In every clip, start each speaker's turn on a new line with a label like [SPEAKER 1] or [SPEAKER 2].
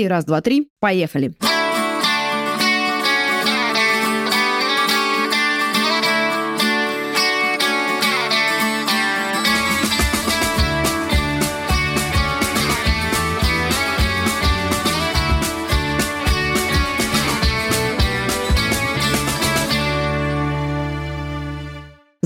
[SPEAKER 1] И раз, два, три, поехали.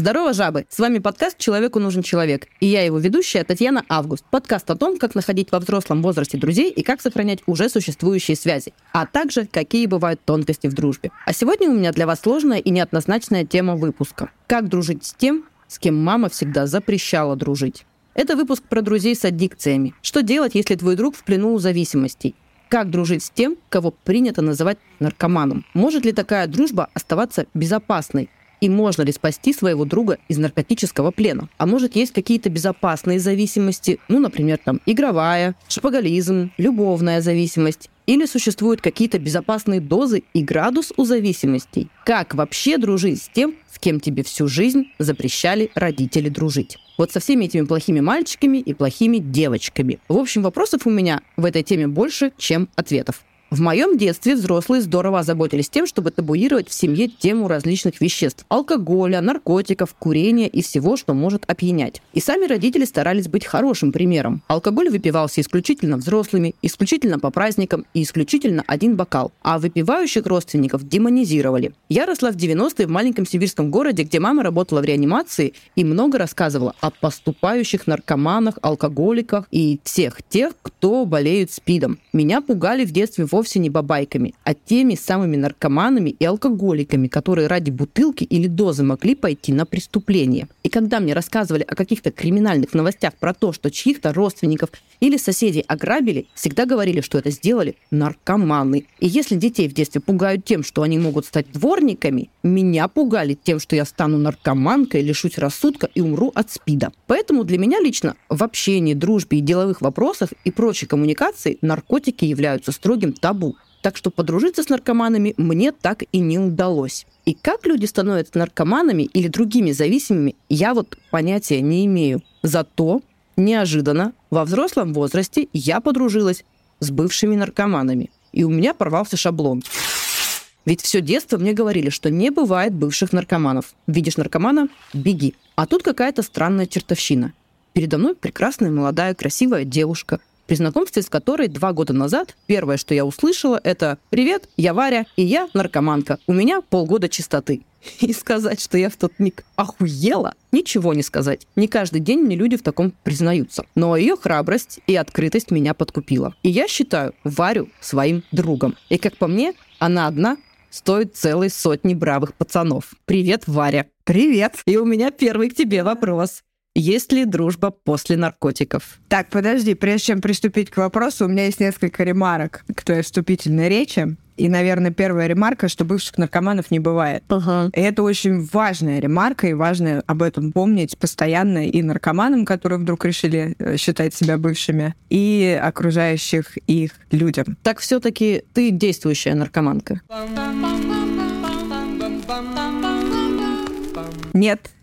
[SPEAKER 1] Здорово, жабы! С вами подкаст «Человеку нужен человек». И я его ведущая Татьяна Август. Подкаст о том, как находить во взрослом возрасте друзей и как сохранять уже существующие связи, а также какие бывают тонкости в дружбе. А сегодня у меня для вас сложная и неоднозначная тема выпуска. Как дружить с тем, с кем мама всегда запрещала дружить. Это выпуск про друзей с аддикциями. Что делать, если твой друг в плену у зависимостей? Как дружить с тем, кого принято называть наркоманом? Может ли такая дружба оставаться безопасной? И можно ли спасти своего друга из наркотического плена. А может, есть какие-то безопасные зависимости, ну, например, там, игровая, шапоголизм, любовная зависимость, или существуют какие-то безопасные дозы и градус у зависимостей? Как вообще дружить с тем, с кем тебе всю жизнь запрещали родители дружить? Вот со всеми этими плохими мальчиками и плохими девочками. В общем, вопросов у меня в этой теме больше, чем ответов. В моем детстве взрослые здорово озаботились тем, чтобы табуировать в семье тему различных веществ – алкоголя, наркотиков, курения и всего, что может опьянять. И сами родители старались быть хорошим примером. Алкоголь выпивался исключительно взрослыми, исключительно по праздникам и исключительно один бокал. А выпивающих родственников демонизировали. Я росла в 90-е в маленьком сибирском городе, где мама работала в реанимации и много рассказывала о поступающих наркоманах, алкоголиках и всех тех, кто болеют СПИДом. Меня пугали в детстве вовсе вовсе не бабайками, а теми самыми наркоманами и алкоголиками, которые ради бутылки или дозы могли пойти на преступление. И когда мне рассказывали о каких-то криминальных новостях про то, что чьих-то родственников или соседей ограбили, всегда говорили, что это сделали наркоманы. И если детей в детстве пугают тем, что они могут стать дворниками, меня пугали тем, что я стану наркоманкой, лишусь рассудка и умру от СПИДа. Поэтому для меня лично в общении, дружбе и деловых вопросах и прочей коммуникации наркотики являются строгим табу. Так что подружиться с наркоманами мне так и не удалось. И как люди становятся наркоманами или другими зависимыми, я вот понятия не имею. Зато неожиданно во взрослом возрасте я подружилась с бывшими наркоманами. И у меня порвался шаблон. Ведь все детство мне говорили, что не бывает бывших наркоманов. Видишь наркомана – беги. А тут какая-то странная чертовщина. Передо мной прекрасная молодая красивая девушка – при знакомстве с которой два года назад первое, что я услышала, это «Привет, я Варя, и я наркоманка. У меня полгода чистоты». И сказать, что я в тот миг охуела, ничего не сказать. Не каждый день мне люди в таком признаются. Но ее храбрость и открытость меня подкупила. И я считаю Варю своим другом. И как по мне, она одна стоит целой сотни бравых пацанов. Привет, Варя.
[SPEAKER 2] Привет.
[SPEAKER 1] И у меня первый к тебе вопрос. Есть ли дружба после наркотиков?
[SPEAKER 2] Так, подожди, прежде чем приступить к вопросу, у меня есть несколько ремарок к твоей вступительной речи. И, наверное, первая ремарка, что бывших наркоманов не бывает.
[SPEAKER 1] Ага.
[SPEAKER 2] И это очень важная ремарка, и важно об этом помнить постоянно и наркоманам, которые вдруг решили э, считать себя бывшими, и окружающих их людям.
[SPEAKER 1] Так все-таки ты действующая наркоманка?
[SPEAKER 2] Нет,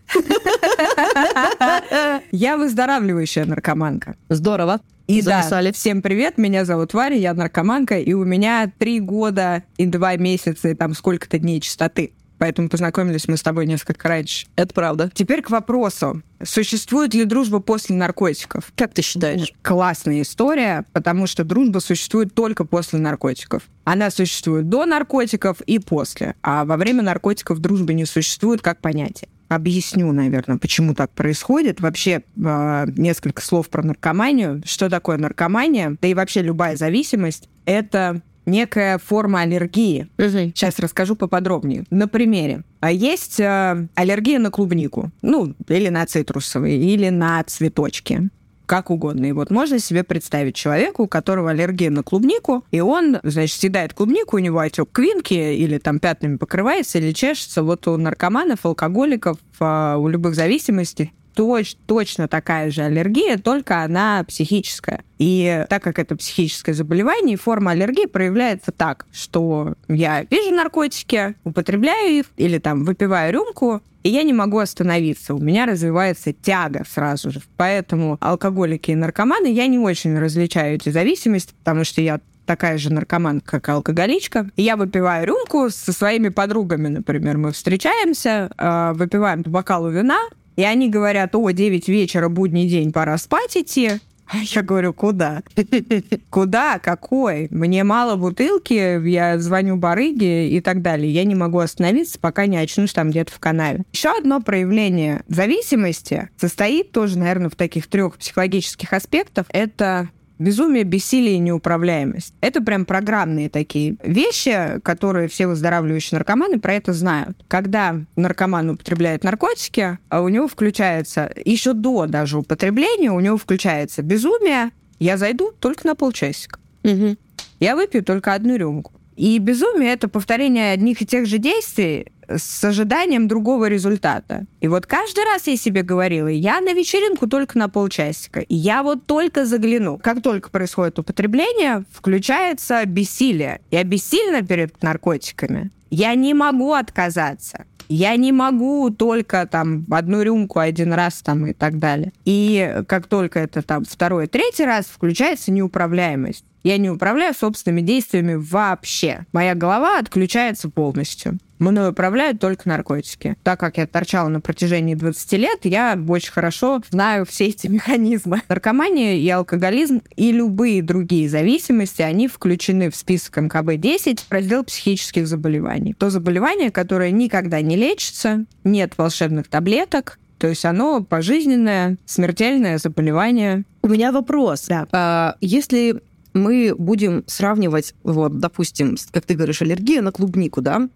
[SPEAKER 2] я выздоравливающая наркоманка.
[SPEAKER 1] Здорово.
[SPEAKER 2] И Записали. да, всем привет, меня зовут Варя, я наркоманка, и у меня три года и два месяца, и там сколько-то дней чистоты. Поэтому познакомились мы с тобой несколько раньше.
[SPEAKER 1] Это правда.
[SPEAKER 2] Теперь к вопросу. Существует ли дружба после наркотиков?
[SPEAKER 1] Как ты считаешь?
[SPEAKER 2] Классная история, потому что дружба существует только после наркотиков. Она существует до наркотиков и после. А во время наркотиков дружбы не существует как понятие объясню, наверное, почему так происходит. Вообще, э, несколько слов про наркоманию. Что такое наркомания? Да и вообще любая зависимость — это некая форма аллергии.
[SPEAKER 1] Угу.
[SPEAKER 2] Сейчас расскажу поподробнее. На примере. А есть э, аллергия на клубнику, ну, или на цитрусовые, или на цветочки как угодно. И вот можно себе представить человека, у которого аллергия на клубнику, и он, значит, съедает клубнику, у него отек квинки или там пятнами покрывается, или чешется. Вот у наркоманов, алкоголиков, а, у любых зависимостей точ, точно такая же аллергия, только она психическая. И так как это психическое заболевание, форма аллергии проявляется так, что я вижу наркотики, употребляю их или там выпиваю рюмку, и я не могу остановиться. У меня развивается тяга сразу же. Поэтому алкоголики и наркоманы, я не очень различаю эти зависимости, потому что я такая же наркоманка, как алкоголичка. И я выпиваю рюмку со своими подругами, например. Мы встречаемся, э, выпиваем по бокалу вина, и они говорят, о, 9 вечера, будний день, пора спать идти. Я говорю, куда? Куда? Какой? Мне мало бутылки, я звоню барыге и так далее. Я не могу остановиться, пока не очнусь там где-то в канаве. Еще одно проявление зависимости состоит тоже, наверное, в таких трех психологических аспектах. Это Безумие, бессилие и неуправляемость. Это прям программные такие вещи, которые все выздоравливающие наркоманы про это знают. Когда наркоман употребляет наркотики, а у него включается, еще до даже употребления, у него включается безумие, я зайду только на полчасика. Угу. Я выпью только одну рюмку. И безумие — это повторение одних и тех же действий с ожиданием другого результата. И вот каждый раз я себе говорила, я на вечеринку только на полчасика, и я вот только загляну. Как только происходит употребление, включается бессилие. Я бессильна перед наркотиками. Я не могу отказаться. Я не могу только там одну рюмку один раз там и так далее. И как только это там второй, третий раз, включается неуправляемость. Я не управляю собственными действиями вообще. Моя голова отключается полностью. Мною управляют только наркотики. Так как я торчала на протяжении 20 лет, я очень хорошо знаю все эти механизмы. Наркомания и алкоголизм и любые другие зависимости, они включены в список МКБ-10 в раздел психических заболеваний. То заболевание, которое никогда не лечится, нет волшебных таблеток, то есть оно пожизненное, смертельное заболевание.
[SPEAKER 1] У меня вопрос. Да. А, если мы будем сравнивать, вот, допустим, как ты говоришь, аллергия на клубнику, да,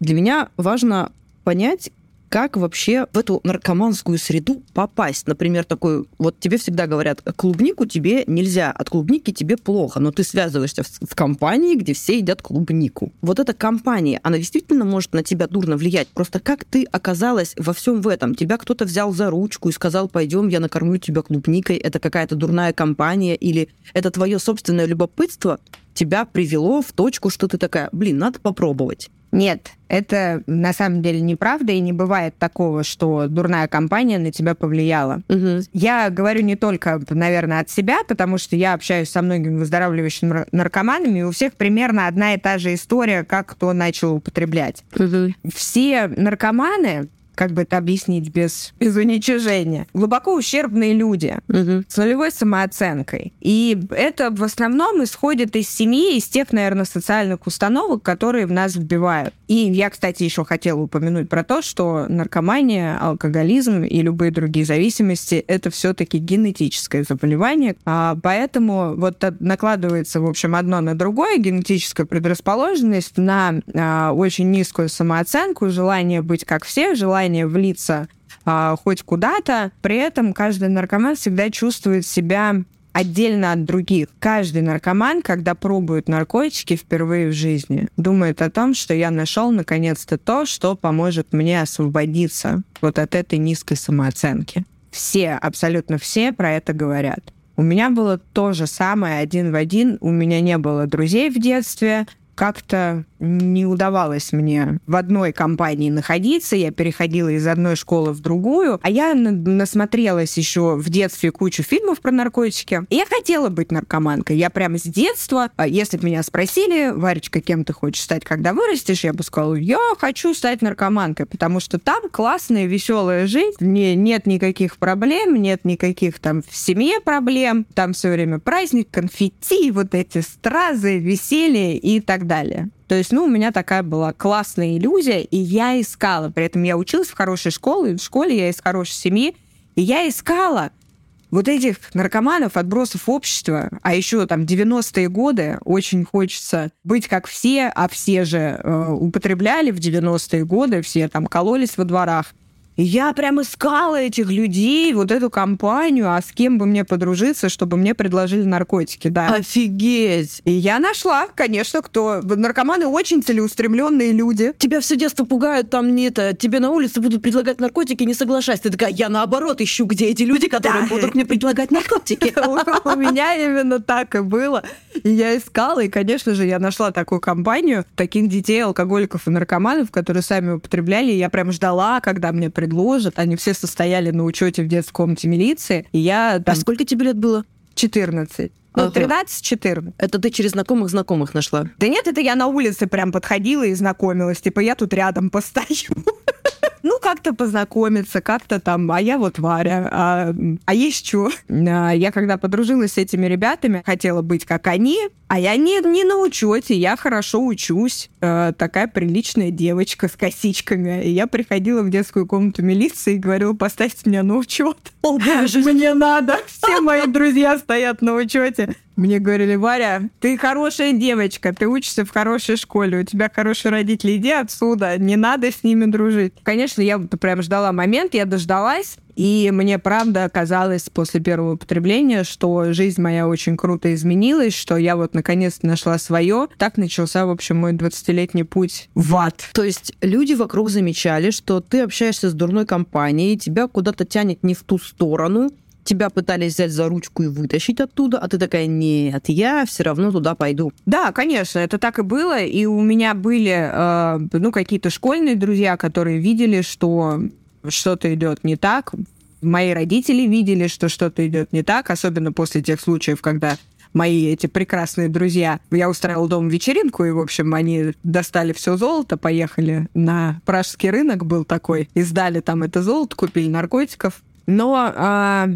[SPEAKER 1] для меня важно понять, как вообще в эту наркоманскую среду попасть. Например, такой, вот тебе всегда говорят, клубнику тебе нельзя, от клубники тебе плохо, но ты связываешься в, компании, где все едят клубнику. Вот эта компания, она действительно может на тебя дурно влиять. Просто как ты оказалась во всем в этом? Тебя кто-то взял за ручку и сказал, пойдем, я накормлю тебя клубникой. Это какая-то дурная компания или это твое собственное любопытство тебя привело в точку, что ты такая, блин, надо попробовать.
[SPEAKER 2] Нет, это на самом деле неправда, и не бывает такого, что дурная компания на тебя повлияла. Угу. Я говорю не только, наверное, от себя, потому что я общаюсь со многими выздоравливающими наркоманами, и у всех примерно одна и та же история, как кто начал употреблять. Угу. Все наркоманы как бы это объяснить без, без уничижения. Глубоко ущербные люди угу. с нулевой самооценкой. И это в основном исходит из семьи, из тех, наверное, социальных установок, которые в нас вбивают. И я, кстати, еще хотела упомянуть про то, что наркомания, алкоголизм и любые другие зависимости — это все-таки генетическое заболевание. А поэтому вот накладывается, в общем, одно на другое, генетическая предрасположенность на а, очень низкую самооценку, желание быть как все, желание желание влиться а, хоть куда-то. При этом каждый наркоман всегда чувствует себя отдельно от других. Каждый наркоман, когда пробует наркотики впервые в жизни, думает о том, что я нашел наконец-то то, что поможет мне освободиться вот от этой низкой самооценки. Все, абсолютно все про это говорят. У меня было то же самое один в один. У меня не было друзей в детстве. Как-то не удавалось мне в одной компании находиться. Я переходила из одной школы в другую. А я насмотрелась еще в детстве кучу фильмов про наркотики. И я хотела быть наркоманкой. Я прямо с детства, а если бы меня спросили, Варечка, кем ты хочешь стать, когда вырастешь, я бы сказала, я хочу стать наркоманкой, потому что там классная, веселая жизнь, не, нет никаких проблем, нет никаких там в семье проблем, там все время праздник, конфетти, вот эти стразы, веселье и так далее. То есть, ну, у меня такая была классная иллюзия, и я искала. При этом я училась в хорошей школе, в школе я из хорошей семьи, и я искала вот этих наркоманов, отбросов общества, а еще там 90-е годы, очень хочется быть как все, а все же э, употребляли в 90-е годы, все там кололись во дворах. И я прям искала этих людей, вот эту компанию, а с кем бы мне подружиться, чтобы мне предложили наркотики, да.
[SPEAKER 1] Офигеть!
[SPEAKER 2] И я нашла, конечно, кто. Наркоманы очень целеустремленные люди.
[SPEAKER 1] Тебя все детство пугают, там не это, тебе на улице будут предлагать наркотики, не соглашайся. Ты такая, я наоборот ищу, где эти люди, которые будут мне предлагать наркотики.
[SPEAKER 2] У меня именно так и было. И я искала, и, конечно же, я нашла такую компанию таких детей, алкоголиков и наркоманов, которые сами употребляли. Я прям ждала, когда мне предложат. Они все состояли на учете в детской комнате милиции. И я
[SPEAKER 1] там... А сколько тебе лет было?
[SPEAKER 2] 14. Ну,
[SPEAKER 1] Ага.
[SPEAKER 2] 13-14.
[SPEAKER 1] Это ты через знакомых знакомых нашла.
[SPEAKER 2] Да нет, это я на улице прям подходила и знакомилась. Типа, я тут рядом постою. Ну, как-то познакомиться, как-то там, а я вот Варя, а, а есть что? Я когда подружилась с этими ребятами, хотела быть как они, а я не, не на учете, я хорошо учусь. Э, такая приличная девочка с косичками. И я приходила в детскую комнату милиции и говорила, поставьте меня на учет. Мне надо. Все мои друзья стоят на учете. Мне говорили, Варя, ты хорошая девочка, ты учишься в хорошей школе, у тебя хорошие родители, иди отсюда, не надо с ними дружить. Конечно, я вот прям ждала момент, я дождалась, и мне правда казалось после первого употребления, что жизнь моя очень круто изменилась, что я вот наконец-то нашла свое. Так начался, в общем, мой 20-летний путь в ад.
[SPEAKER 1] То есть люди вокруг замечали, что ты общаешься с дурной компанией, тебя куда-то тянет не в ту сторону, тебя пытались взять за ручку и вытащить оттуда, а ты такая, нет, я все равно туда пойду.
[SPEAKER 2] Да, конечно, это так и было. И у меня были, э, ну, какие-то школьные друзья, которые видели, что что-то идет не так. Мои родители видели, что что-то идет не так, особенно после тех случаев, когда мои эти прекрасные друзья. Я устраивала дома вечеринку, и, в общем, они достали все золото, поехали на пражский рынок, был такой, и сдали там это золото, купили наркотиков. Но а,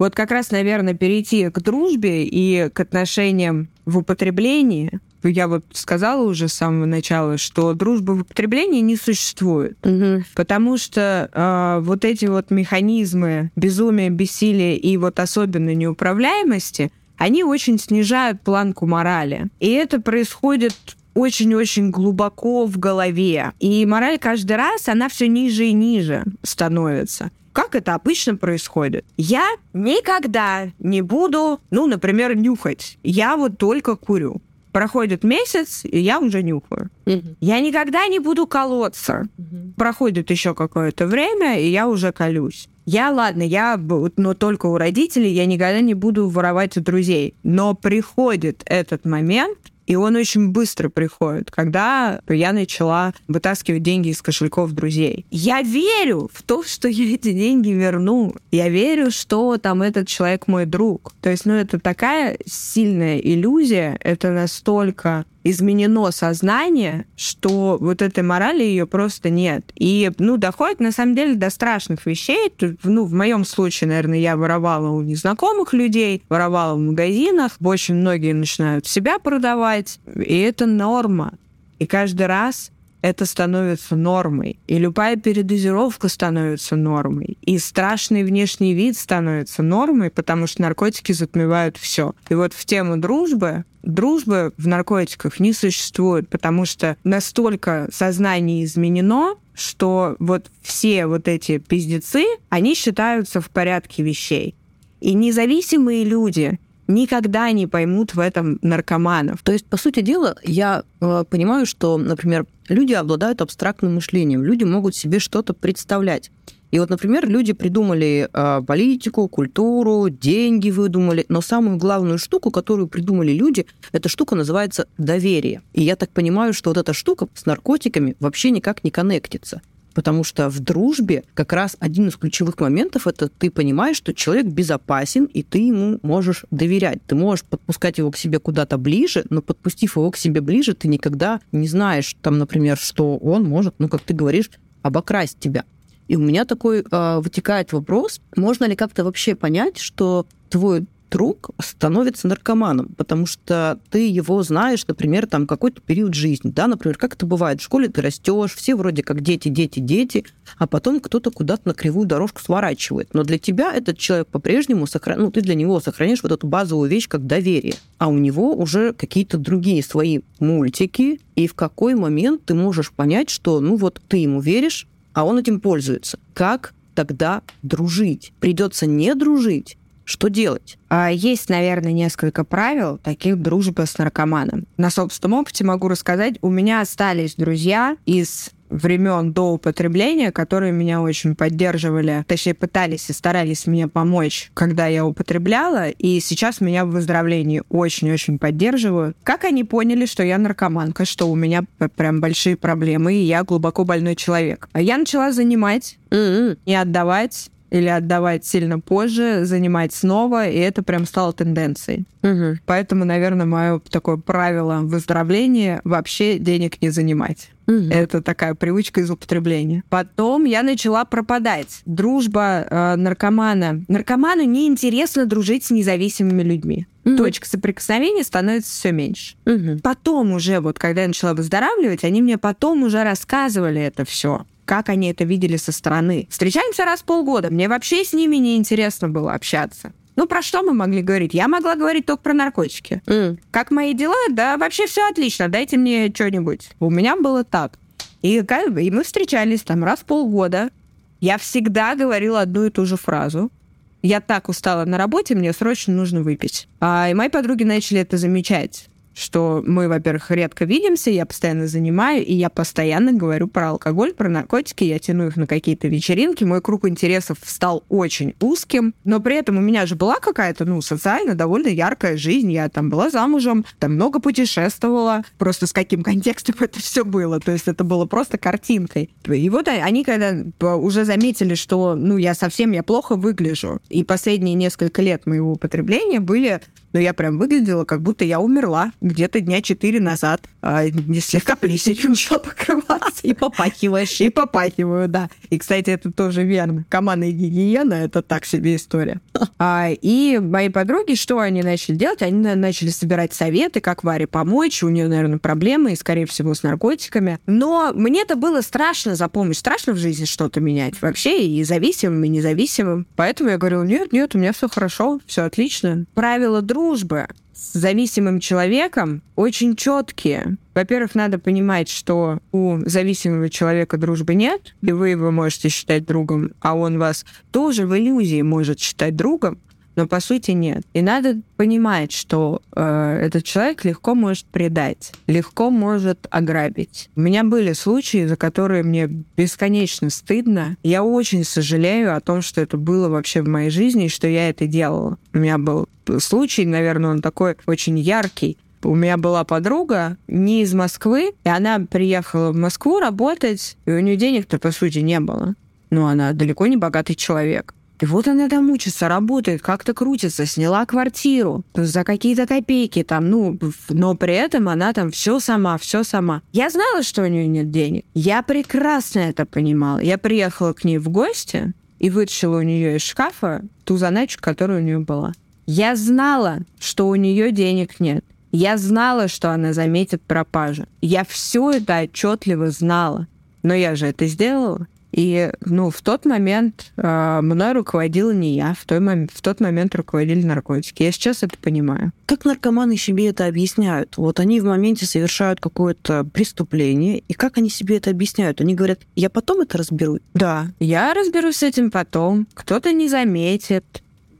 [SPEAKER 2] вот как раз, наверное, перейти к дружбе и к отношениям в употреблении. Я вот сказала уже с самого начала, что дружбы в употреблении не существует.
[SPEAKER 1] Угу.
[SPEAKER 2] Потому что э, вот эти вот механизмы безумия, бессилия и вот особенно неуправляемости, они очень снижают планку морали. И это происходит очень-очень глубоко в голове. И мораль каждый раз, она все ниже и ниже становится. Как это обычно происходит? Я никогда не буду, ну, например, нюхать. Я вот только курю. Проходит месяц, и я уже нюхаю.
[SPEAKER 1] Угу.
[SPEAKER 2] Я никогда не буду колоться.
[SPEAKER 1] Угу.
[SPEAKER 2] Проходит еще какое-то время, и я уже колюсь. Я, ладно, я, но только у родителей, я никогда не буду воровать у друзей. Но приходит этот момент, и он очень быстро приходит, когда я начала вытаскивать деньги из кошельков друзей. Я верю в то, что я эти деньги верну. Я верю, что там этот человек мой друг. То есть, ну, это такая сильная иллюзия, это настолько изменено сознание, что вот этой морали ее просто нет. И, ну, доходит, на самом деле, до страшных вещей. Ну, в моем случае, наверное, я воровала у незнакомых людей, воровала в магазинах. Очень многие начинают себя продавать. И это норма. И каждый раз это становится нормой. И любая передозировка становится нормой. И страшный внешний вид становится нормой, потому что наркотики затмевают все. И вот в тему дружбы дружбы в наркотиках не существует, потому что настолько сознание изменено, что вот все вот эти пиздецы, они считаются в порядке вещей. И независимые люди никогда не поймут в этом наркоманов.
[SPEAKER 1] То есть, по сути дела, я э, понимаю, что, например, люди обладают абстрактным мышлением, люди могут себе что-то представлять. И вот, например, люди придумали э, политику, культуру, деньги выдумали, но самую главную штуку, которую придумали люди, эта штука называется доверие. И я так понимаю, что вот эта штука с наркотиками вообще никак не коннектится. Потому что в дружбе как раз один из ключевых моментов это ты понимаешь, что человек безопасен, и ты ему можешь доверять. Ты можешь подпускать его к себе куда-то ближе, но подпустив его к себе ближе, ты никогда не знаешь, там, например, что он может, ну, как ты говоришь, обокрасть тебя. И у меня такой э, вытекает вопрос, можно ли как-то вообще понять, что твой друг становится наркоманом, потому что ты его знаешь, например, там какой-то период жизни, да, например, как это бывает, в школе ты растешь, все вроде как дети, дети, дети, а потом кто-то куда-то на кривую дорожку сворачивает. Но для тебя этот человек по-прежнему, сохран... ну, ты для него сохраняешь вот эту базовую вещь, как доверие, а у него уже какие-то другие свои мультики, и в какой момент ты можешь понять, что, ну, вот ты ему веришь, а он этим пользуется. Как тогда дружить? Придется не дружить, что делать?
[SPEAKER 2] А, Есть, наверное, несколько правил таких дружбы с наркоманом. На собственном опыте могу рассказать. У меня остались друзья из времен до употребления, которые меня очень поддерживали, точнее пытались и старались мне помочь, когда я употребляла, и сейчас меня в выздоровлении очень-очень поддерживают. Как они поняли, что я наркоманка, что у меня прям большие проблемы, и я глубоко больной человек? А Я начала занимать,
[SPEAKER 1] М-м.
[SPEAKER 2] не отдавать, или отдавать сильно позже, занимать снова, и это прям стало тенденцией.
[SPEAKER 1] Угу.
[SPEAKER 2] Поэтому, наверное, мое такое правило выздоровления вообще денег не занимать.
[SPEAKER 1] Угу.
[SPEAKER 2] Это такая привычка из употребления. Потом я начала пропадать. Дружба э, наркомана. Наркоману неинтересно дружить с независимыми людьми.
[SPEAKER 1] Мгм.
[SPEAKER 2] Точка соприкосновения становится все меньше.
[SPEAKER 1] Мгм.
[SPEAKER 2] Потом уже, вот когда я начала выздоравливать, они мне потом уже рассказывали это все как они это видели со стороны. Встречаемся раз в полгода. Мне вообще с ними не интересно было общаться. Ну, про что мы могли говорить? Я могла говорить только про наркотики.
[SPEAKER 1] М.
[SPEAKER 2] Как мои дела? Да, вообще все отлично. Дайте мне что-нибудь. У меня было так. И, и мы встречались там раз в полгода. Я всегда говорила одну и ту же фразу. Я так устала на работе, мне срочно нужно выпить. А, и мои подруги начали это замечать что мы, во-первых, редко видимся, я постоянно занимаю, и я постоянно говорю про алкоголь, про наркотики, я тяну их на какие-то вечеринки, мой круг интересов стал очень узким, но при этом у меня же была какая-то, ну, социально довольно яркая жизнь, я там была замужем, там много путешествовала, просто с каким контекстом это все было, то есть это было просто картинкой. И вот они, когда уже заметили, что, ну, я совсем, я плохо выгляжу, и последние несколько лет моего употребления были но я прям выглядела, как будто я умерла где-то дня четыре назад. А, не слегка плесенью начала покрываться.
[SPEAKER 1] И попахиваешь.
[SPEAKER 2] И попахиваю, да. И, кстати, это тоже верно. Командная гигиена — это так себе история. А, и мои подруги, что они начали делать? Они на- начали собирать советы, как Варе помочь. У нее, наверное, проблемы, и, скорее всего, с наркотиками. Но мне-то было страшно за помощь. Страшно в жизни что-то менять вообще, и зависимым, и независимым. Поэтому я говорю, нет, нет, у меня все хорошо, все отлично. Правила дружбы с зависимым человеком очень четкие. Во-первых, надо понимать, что у зависимого человека дружбы нет, и вы его можете считать другом, а он вас тоже в иллюзии может считать другом, но по сути нет. И надо понимать, что э, этот человек легко может предать, легко может ограбить. У меня были случаи, за которые мне бесконечно стыдно. Я очень сожалею о том, что это было вообще в моей жизни, и что я это делала. У меня был случай, наверное, он такой очень яркий. У меня была подруга не из Москвы, и она приехала в Москву работать, и у нее денег-то, по сути, не было. Но она далеко не богатый человек. И вот она там учится, работает, как-то крутится, сняла квартиру за какие-то копейки там, ну, но при этом она там все сама, все сама. Я знала, что у нее нет денег. Я прекрасно это понимала. Я приехала к ней в гости и вытащила у нее из шкафа ту заначку, которая у нее была. Я знала, что у нее денег нет. Я знала, что она заметит пропажу. Я все это отчетливо знала. Но я же это сделала. И, ну, в тот момент э, мной руководила не я, в, той мом- в тот момент руководили наркотики. Я сейчас это понимаю.
[SPEAKER 1] Как наркоманы себе это объясняют? Вот они в моменте совершают какое-то преступление, и как они себе это объясняют? Они говорят, я потом это разберу.
[SPEAKER 2] Да, я разберусь с этим потом. Кто-то не заметит.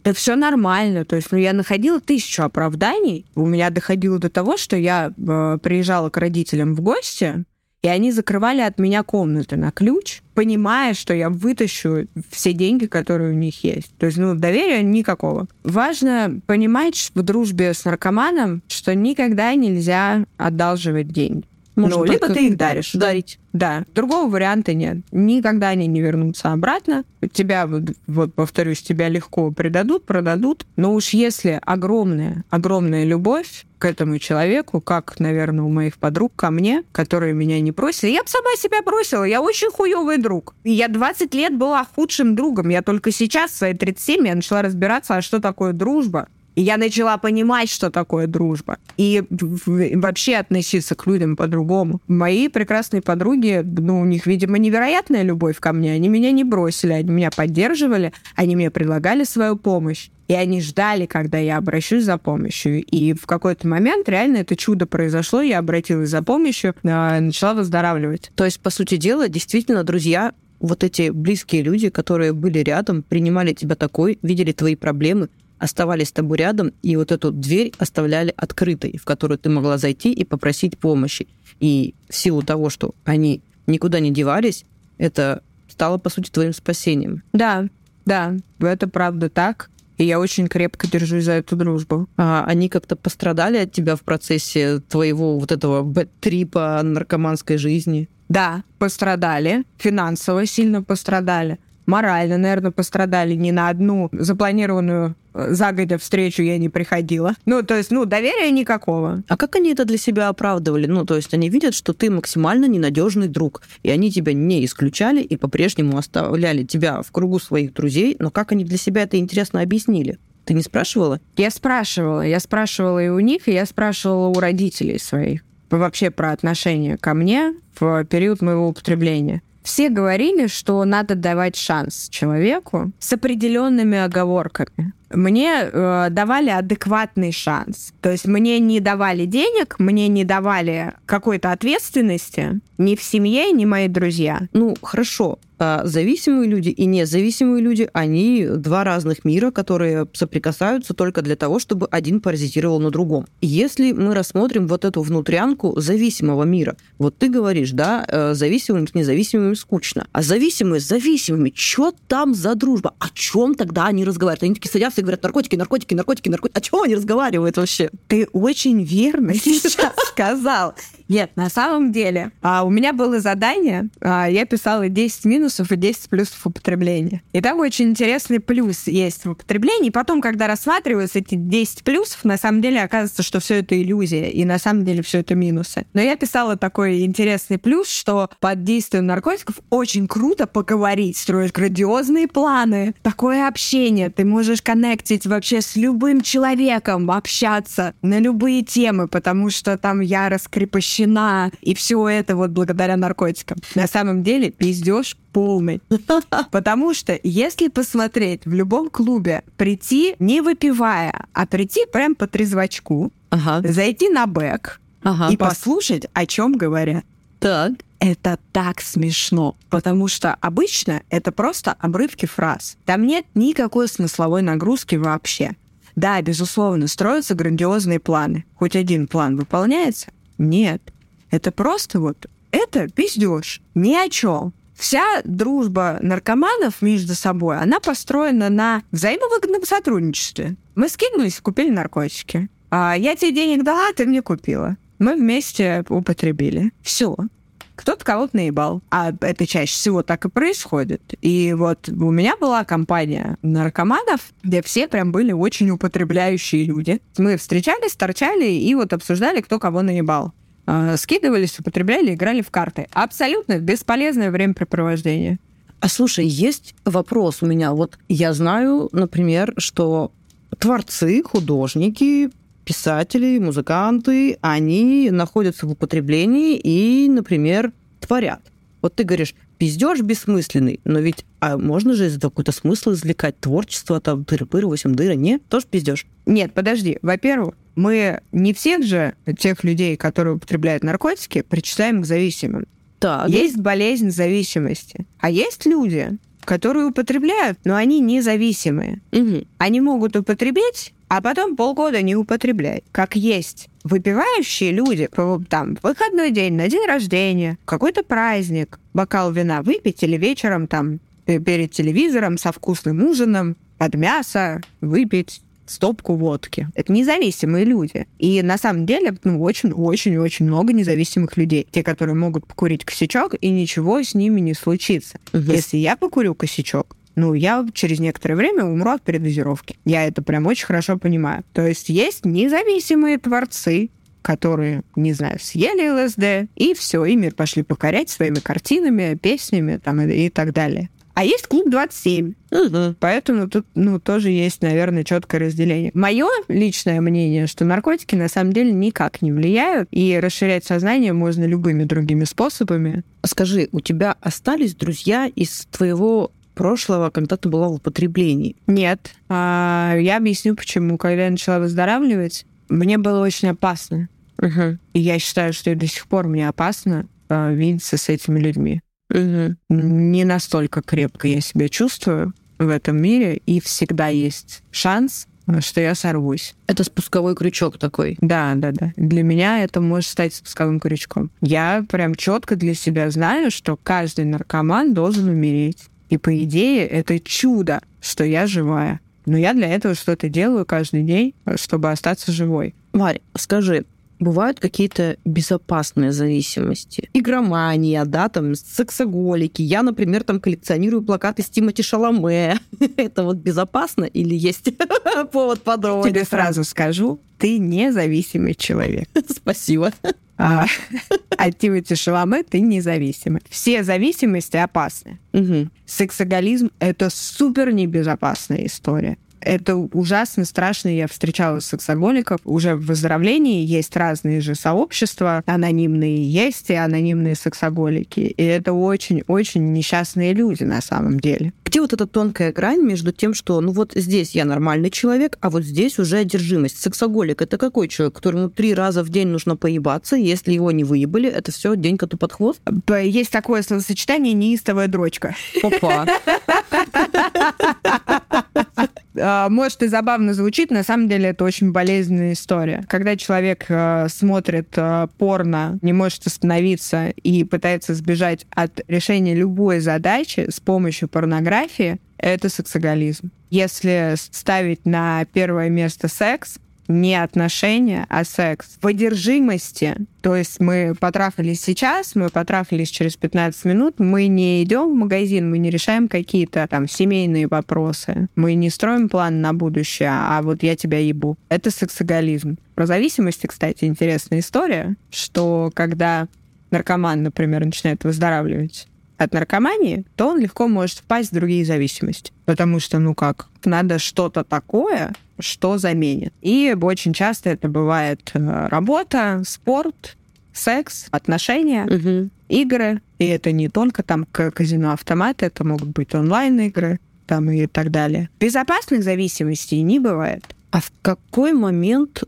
[SPEAKER 2] Это все нормально. То есть, ну, я находила тысячу оправданий. У меня доходило до того, что я э, приезжала к родителям в гости, и они закрывали от меня комнаты на ключ, понимая, что я вытащу все деньги, которые у них есть. То есть, ну, доверия никакого. Важно понимать в дружбе с наркоманом, что никогда нельзя одалживать деньги.
[SPEAKER 1] Может,
[SPEAKER 2] ну, либо ты их даришь.
[SPEAKER 1] Дарить.
[SPEAKER 2] Да, другого варианта нет. Никогда они не вернутся обратно. Тебя, вот, повторюсь, тебя легко предадут, продадут. Но уж если огромная, огромная любовь к этому человеку, как, наверное, у моих подруг ко мне, которые меня не просили. Я бы сама себя бросила, я очень хуёвый друг. Я 20 лет была худшим другом. Я только сейчас, в свои 37, я начала разбираться, а что такое дружба. И я начала понимать, что такое дружба. И вообще относиться к людям по-другому. Мои прекрасные подруги, ну, у них, видимо, невероятная любовь ко мне. Они меня не бросили, они меня поддерживали, они мне предлагали свою помощь. И они ждали, когда я обращусь за помощью. И в какой-то момент реально это чудо произошло, я обратилась за помощью, а, начала выздоравливать.
[SPEAKER 1] То есть, по сути дела, действительно, друзья, вот эти близкие люди, которые были рядом, принимали тебя такой, видели твои проблемы, оставались с тобой рядом, и вот эту дверь оставляли открытой, в которую ты могла зайти и попросить помощи. И в силу того, что они никуда не девались, это стало, по сути, твоим спасением.
[SPEAKER 2] Да, да, это правда так. И я очень крепко держусь за эту дружбу.
[SPEAKER 1] А они как-то пострадали от тебя в процессе твоего вот этого бэт-трипа наркоманской жизни?
[SPEAKER 2] Да, пострадали, финансово сильно пострадали. Морально, наверное, пострадали ни на одну запланированную э, загодя встречу я не приходила. Ну, то есть, ну, доверия никакого.
[SPEAKER 1] А как они это для себя оправдывали? Ну, то есть они видят, что ты максимально ненадежный друг, и они тебя не исключали и по-прежнему оставляли тебя в кругу своих друзей, но как они для себя это интересно объяснили? Ты не спрашивала?
[SPEAKER 2] Я спрашивала. Я спрашивала и у них, и я спрашивала у родителей своих. Вообще про отношение ко мне в период моего употребления. Все говорили, что надо давать шанс человеку с определенными оговорками. Мне э, давали адекватный шанс. То есть мне не давали денег, мне не давали какой-то ответственности ни в семье, ни мои друзья.
[SPEAKER 1] Ну, хорошо. А зависимые люди и независимые люди, они два разных мира, которые соприкасаются только для того, чтобы один паразитировал на другом. Если мы рассмотрим вот эту внутрянку зависимого мира, вот ты говоришь, да, э, зависимым с независимыми скучно, а зависимые с зависимыми, что там за дружба? О чем тогда они разговаривают? Они такие садятся и говорят, наркотики, наркотики, наркотики, наркотики. О чем они разговаривают вообще?
[SPEAKER 2] Ты очень верно сейчас сказал. Нет, на самом деле, а, у меня было задание, а, я писала 10 минусов и 10 плюсов употребления. И там очень интересный плюс есть в употреблении. И потом, когда рассматриваются эти 10 плюсов, на самом деле оказывается, что все это иллюзия, и на самом деле все это минусы. Но я писала такой интересный плюс, что под действием наркотиков очень круто поговорить, строить грандиозные планы, такое общение. Ты можешь коннектить вообще с любым человеком, общаться на любые темы, потому что там я раскрепощена запрещена, и все это вот благодаря наркотикам. На самом деле пиздеж полный. Потому что если посмотреть в любом клубе, прийти не выпивая, а прийти прям по трезвачку, ага. зайти на бэк ага, и пос... послушать, о чем говорят.
[SPEAKER 1] Так.
[SPEAKER 2] Это так смешно, потому что обычно это просто обрывки фраз. Там нет никакой смысловой нагрузки вообще. Да, безусловно, строятся грандиозные планы. Хоть один план выполняется, нет. Это просто вот, это пиздеж. Ни о чем. Вся дружба наркоманов между собой, она построена на взаимовыгодном сотрудничестве. Мы скинулись, купили наркотики. А я тебе денег дала, ты мне купила. Мы вместе употребили. Все. Кто-то кого-то наебал. А это чаще всего так и происходит. И вот у меня была компания наркоманов, где все прям были очень употребляющие люди. Мы встречались, торчали и вот обсуждали, кто кого наебал. А, скидывались, употребляли, играли в карты. Абсолютно бесполезное времяпрепровождение.
[SPEAKER 1] А слушай, есть вопрос у меня. Вот я знаю, например, что творцы, художники, писатели, музыканты, они находятся в употреблении и, например, творят. Вот ты говоришь, пиздеж бессмысленный, но ведь а можно же из какой-то смысл извлекать творчество, там, тыры-пыры, восемь дыра, нет? Тоже пиздеж.
[SPEAKER 2] Нет, подожди. Во-первых, мы не всех же тех людей, которые употребляют наркотики, причисляем к зависимым.
[SPEAKER 1] Так.
[SPEAKER 2] Есть болезнь зависимости. А есть люди, которые употребляют, но они независимые.
[SPEAKER 1] Угу.
[SPEAKER 2] Они могут употребить, а потом полгода не употреблять. Как есть. Выпивающие люди, там, выходной день, на день рождения, какой-то праздник, бокал вина выпить или вечером там перед телевизором со вкусным ужином, под мясо выпить стопку водки. Это независимые люди. И на самом деле, ну, очень-очень-очень много независимых людей. Те, которые могут покурить косячок, и ничего с ними не случится. Угу. Если я покурю косячок, ну, я через некоторое время умру от передозировки. Я это прям очень хорошо понимаю. То есть есть независимые творцы, которые, не знаю, съели ЛСД, и все, и мир пошли покорять своими картинами, песнями там, и, и так далее. А есть клуб 27. Угу. Поэтому тут, ну, тоже есть, наверное, четкое разделение. Мое личное мнение, что наркотики на самом деле никак не влияют, и расширять сознание можно любыми другими способами.
[SPEAKER 1] Скажи, у тебя остались друзья из твоего прошлого, когда ты была в употреблении?
[SPEAKER 2] Нет. А, я объясню, почему. Когда я начала выздоравливать, мне было очень опасно.
[SPEAKER 1] Угу.
[SPEAKER 2] И я считаю, что и до сих пор мне опасно а, видеться с этими людьми.
[SPEAKER 1] Угу.
[SPEAKER 2] Не настолько крепко я себя чувствую в этом мире, и всегда есть шанс, что я сорвусь.
[SPEAKER 1] Это спусковой крючок такой.
[SPEAKER 2] Да, да, да. Для меня это может стать спусковым крючком. Я прям четко для себя знаю, что каждый наркоман должен умереть. И по идее это чудо, что я живая. Но я для этого что-то делаю каждый день, чтобы остаться живой.
[SPEAKER 1] Варя, скажи, бывают какие-то безопасные зависимости. Игромания, да, там, сексоголики. Я, например, там коллекционирую плакаты с Тимати Шаломе. Это вот безопасно или есть повод подумать?
[SPEAKER 2] Тебе сразу скажу, ты независимый человек.
[SPEAKER 1] Спасибо.
[SPEAKER 2] А, от Тимати Шаломе ты независимый. Все зависимости опасны.
[SPEAKER 1] Мгм.
[SPEAKER 2] Сексоголизм — это супер небезопасная история. Это ужасно страшно. Я встречалась с сексоголиков. Уже в выздоровлении есть разные же сообщества. Анонимные есть и анонимные сексоголики. И это очень-очень несчастные люди на самом деле.
[SPEAKER 1] Где вот эта тонкая грань между тем, что ну вот здесь я нормальный человек, а вот здесь уже одержимость? Сексоголик — это какой человек, которому три раза в день нужно поебаться, если его не выебали, это все день коту под хвост?
[SPEAKER 2] Есть такое словосочетание «неистовая дрочка».
[SPEAKER 1] Опа.
[SPEAKER 2] А, Может и забавно звучит, на самом деле это очень болезненная история. Когда человек э, смотрит э, порно, не может остановиться и пытается сбежать от решения любой задачи с помощью порнографии, это сексоголизм. Если ставить на первое место секс, не отношения, а секс. В одержимости, то есть мы потрахались сейчас, мы потрахались через 15 минут, мы не идем в магазин, мы не решаем какие-то там семейные вопросы, мы не строим план на будущее, а вот я тебя ебу. Это сексоголизм. Про зависимости, кстати, интересная история, что когда наркоман, например, начинает выздоравливать от наркомании, то он легко может впасть в другие зависимости. Потому что, ну как, надо что-то такое, что заменит. И очень часто это бывает э, работа, спорт, секс, отношения,
[SPEAKER 1] Мгм.
[SPEAKER 2] игры. И это не только там казино-автоматы, это могут быть онлайн-игры там и так далее. Безопасных зависимостей не бывает.
[SPEAKER 1] А в какой момент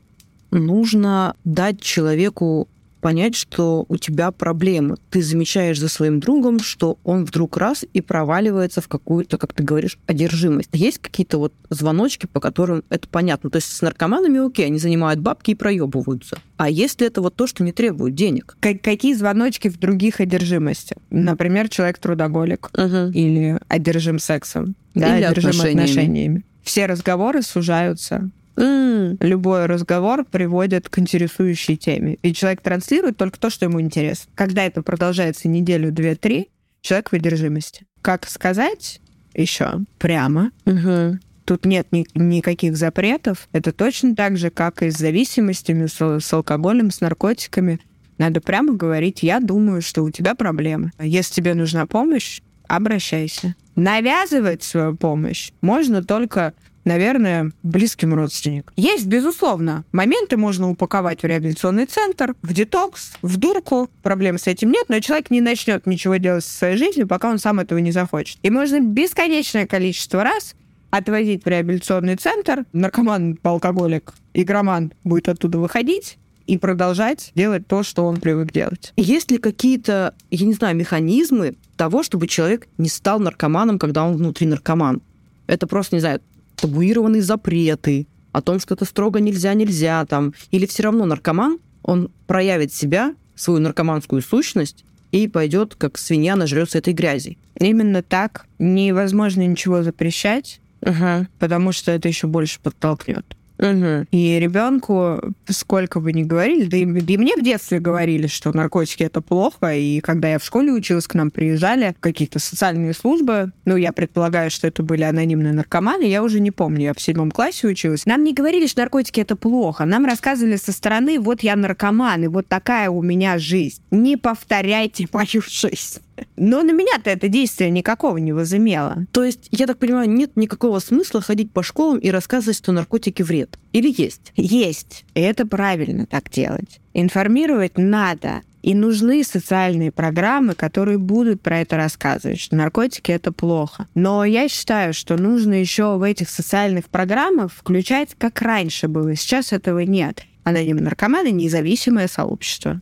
[SPEAKER 1] нужно дать человеку понять, что у тебя проблемы? Ты замечаешь за своим другом, что он вдруг раз и проваливается в какую-то, как ты говоришь, одержимость. Есть какие-то вот звоночки, по которым это понятно? То есть с наркоманами окей, они занимают бабки и проебываются. А если это вот то, что не требует денег?
[SPEAKER 2] Ка- Какие звоночки в других одержимостях? Например, человек трудоголик или одержим сексом, да,
[SPEAKER 1] Или
[SPEAKER 2] одержим
[SPEAKER 1] отношениями.
[SPEAKER 2] отношениями. Все разговоры сужаются.
[SPEAKER 1] М,
[SPEAKER 2] Любой разговор приводит к интересующей теме. И человек транслирует только то, что ему интересно. Когда это продолжается неделю, две, три, человек в одержимости. Как сказать еще прямо?
[SPEAKER 1] мгм.
[SPEAKER 2] Тут нет ни- никаких запретов. Это точно так же, как и с зависимостями, с, с алкоголем, с наркотиками. Надо прямо говорить, я думаю, что у тебя проблемы. Если тебе нужна помощь, обращайся. Навязывать свою помощь можно только наверное, близким родственникам. Есть, безусловно, моменты можно упаковать в реабилитационный центр, в детокс, в дурку. Проблем с этим нет, но человек не начнет ничего делать со своей жизнью, пока он сам этого не захочет. И можно бесконечное количество раз отвозить в реабилитационный центр, наркоман, алкоголик, игроман будет оттуда выходить и продолжать делать то, что он привык делать.
[SPEAKER 1] Есть ли какие-то, я не знаю, механизмы того, чтобы человек не стал наркоманом, когда он внутри наркоман? Это просто, не знаю, табуированные запреты о том, что это строго нельзя, нельзя там. Или все равно наркоман, он проявит себя, свою наркоманскую сущность, и пойдет, как свинья, нажрется этой грязи.
[SPEAKER 2] Именно так невозможно ничего запрещать,
[SPEAKER 1] Ага.
[SPEAKER 2] потому что это еще больше подтолкнет.
[SPEAKER 1] Угу.
[SPEAKER 2] И ребенку, сколько бы ни говорили, да и, да и мне в детстве говорили, что наркотики это плохо, и когда я в школе училась, к нам приезжали какие-то социальные службы, ну, я предполагаю, что это были анонимные наркоманы, я уже не помню, я в седьмом классе училась. Нам не говорили, что наркотики это плохо, нам рассказывали со стороны, вот я наркоман, и вот такая у меня жизнь. Не повторяйте мою жизнь. Но на меня-то это действие никакого не возымело.
[SPEAKER 1] То есть, я так понимаю, нет никакого смысла ходить по школам и рассказывать, что наркотики вред. Или есть?
[SPEAKER 2] Есть. И это правильно так делать. Информировать надо. И нужны социальные программы, которые будут про это рассказывать, что наркотики это плохо. Но я считаю, что нужно еще в этих социальных программах включать, как раньше было. Сейчас этого нет. Анонимные наркоманы — независимое сообщество.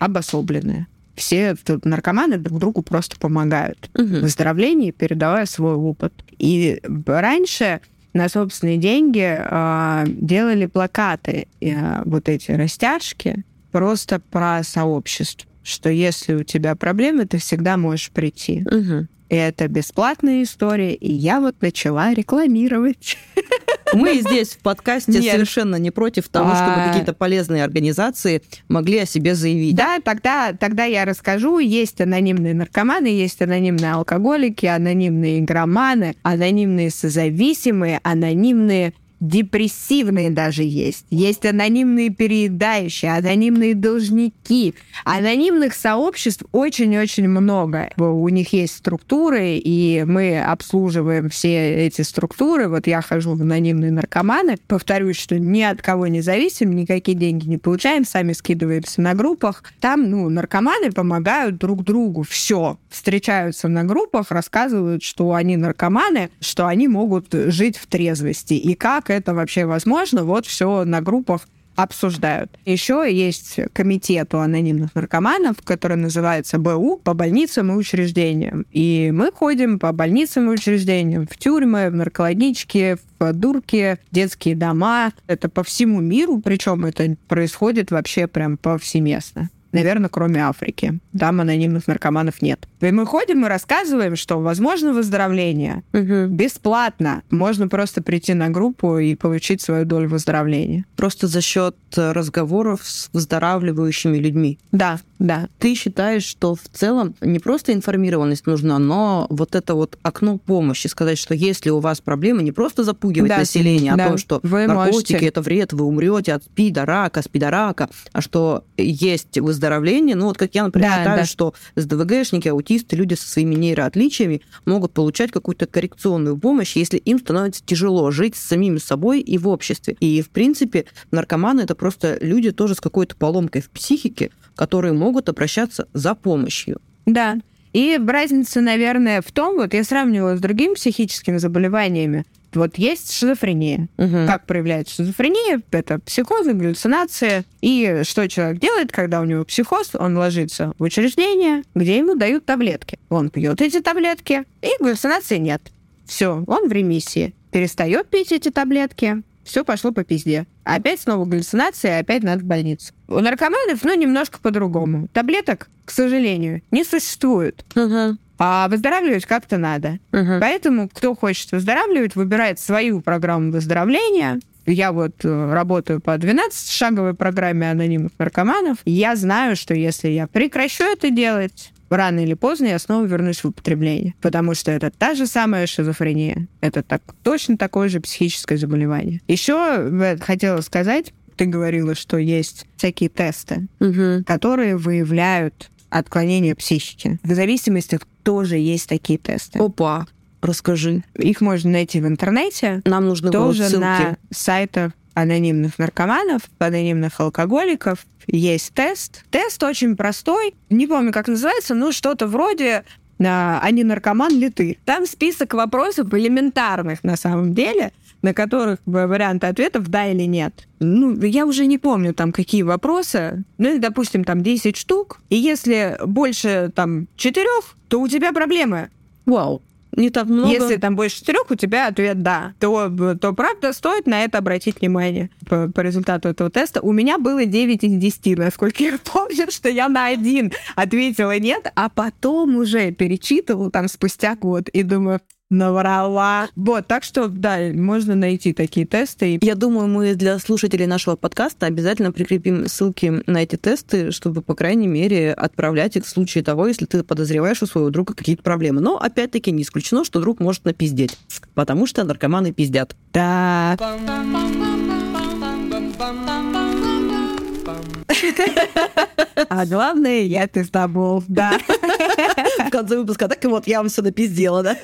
[SPEAKER 2] Обособленное. Все наркоманы друг другу просто помогают в
[SPEAKER 1] Мгм.
[SPEAKER 2] выздоровлении, передавая свой опыт. И раньше на собственные деньги а, делали плакаты, а, вот эти растяжки, просто про сообщество, что если у тебя проблемы, ты всегда можешь прийти.
[SPEAKER 1] Мгм.
[SPEAKER 2] И это бесплатная история, и я вот начала рекламировать.
[SPEAKER 1] Мы здесь в подкасте
[SPEAKER 2] Нет.
[SPEAKER 1] совершенно не против того, чтобы
[SPEAKER 2] А.
[SPEAKER 1] какие-то полезные организации могли о себе заявить.
[SPEAKER 2] Да, тогда, тогда я расскажу. Есть анонимные наркоманы, есть анонимные алкоголики, анонимные игроманы, анонимные созависимые, анонимные депрессивные даже есть. Есть анонимные переедающие, анонимные должники. Анонимных сообществ очень-очень много. У них есть структуры, и мы обслуживаем все эти структуры. Вот я хожу в анонимные наркоманы. Повторюсь, что ни от кого не зависим, никакие деньги не получаем, сами скидываемся на группах. Там, ну, наркоманы помогают друг другу. Все. Встречаются на группах, рассказывают, что они наркоманы, что они могут жить в трезвости. И как это вообще возможно, вот все на группах обсуждают. Еще есть комитет у анонимных наркоманов, который называется БУ по больницам и учреждениям. И мы ходим по больницам и учреждениям, в тюрьмы, в наркологички, в дурки, детские дома. Это по всему миру, причем это происходит вообще прям повсеместно. Наверное, кроме Африки. Там анонимных наркоманов нет. И мы ходим и рассказываем, что возможно выздоровление
[SPEAKER 1] Мгм.
[SPEAKER 2] бесплатно. Можно просто прийти на группу и получить свою долю выздоровления.
[SPEAKER 1] Просто за счет э, разговоров с выздоравливающими людьми.
[SPEAKER 2] Да, да.
[SPEAKER 1] Ты считаешь, что в целом не просто информированность нужна, но вот это вот окно помощи, сказать, что если у вас проблемы, не просто запугивать
[SPEAKER 2] Да,
[SPEAKER 1] население
[SPEAKER 2] да.
[SPEAKER 1] о том, что
[SPEAKER 2] Вы
[SPEAKER 1] наркотики
[SPEAKER 2] можете-
[SPEAKER 1] это вред, вы умрете от спида, рака, спидорака, а что есть выздоровление. Ну вот как я, например,
[SPEAKER 2] Да,
[SPEAKER 1] считаю,
[SPEAKER 2] да.
[SPEAKER 1] что СДВГшники, аутисты, люди со своими нейроотличиями могут получать какую-то коррекционную помощь, если им становится тяжело жить с самими собой и в обществе. И, в принципе, наркоманы это просто люди тоже с какой-то поломкой в психике, которые могут обращаться за помощью.
[SPEAKER 2] Да. И разница, наверное, в том, вот я сравнивала с другими психическими заболеваниями. Вот есть шизофрения.
[SPEAKER 1] Мгм.
[SPEAKER 2] Как проявляется шизофрения? Это психозы, галлюцинации. И что человек делает, когда у него психоз? Он ложится в учреждение, где ему дают таблетки. Он пьет эти таблетки, и галлюцинации нет. Все, он в ремиссии. Перестает пить эти таблетки, все пошло по пизде. Опять снова галлюцинации, опять надо в больницу. У наркоманов, ну, немножко по-другому. Таблеток, к сожалению, не существует. А выздоравливать как-то надо.
[SPEAKER 1] Мгм.
[SPEAKER 2] Поэтому, кто хочет выздоравливать, выбирает свою программу выздоровления. Я вот э, работаю по 12-шаговой программе анонимных наркоманов. Я знаю, что если я прекращу это делать, рано или поздно я снова вернусь в употребление. Потому что это та же самая шизофрения. Это так, точно такое же психическое заболевание. Еще хотела сказать, ты говорила, что есть всякие тесты
[SPEAKER 1] Мгм.
[SPEAKER 2] которые выявляют отклонение психики. В зависимостях тоже есть такие тесты.
[SPEAKER 1] Опа, расскажи.
[SPEAKER 2] Их можно найти в интернете,
[SPEAKER 1] Нам нужны
[SPEAKER 2] тоже на сайтах анонимных наркоманов, анонимных алкоголиков. Есть тест. Тест очень простой. Не помню, как называется, но что-то вроде а, «А не наркоман ли ты?». Там список вопросов элементарных на самом деле, на которых варианты ответов «да» или «нет». Ну, я уже не помню там какие вопросы. Ну, допустим, там 10 штук. И если больше там четырех, то у тебя проблемы.
[SPEAKER 1] Вау, не так много.
[SPEAKER 2] Если там больше четырех, у тебя ответ да, то, то правда стоит на это обратить внимание. По, по результату этого теста у меня было 9 из 10, насколько я помню, что я на один ответила нет, а потом уже перечитывала там спустя год и думаю, наврала. Вот, так что, да, можно найти такие тесты. И
[SPEAKER 1] Я думаю, мы для слушателей нашего подкаста обязательно прикрепим ссылки на эти тесты, чтобы, по крайней мере, отправлять их в случае того, если ты подозреваешь у своего друга какие-то проблемы. Но, опять-таки, не исключено, что друг может напиздеть, потому что наркоманы пиздят.
[SPEAKER 2] Да, а главное, я пиздобол, да.
[SPEAKER 1] В конце выпуска так и вот я вам все напиздела, да?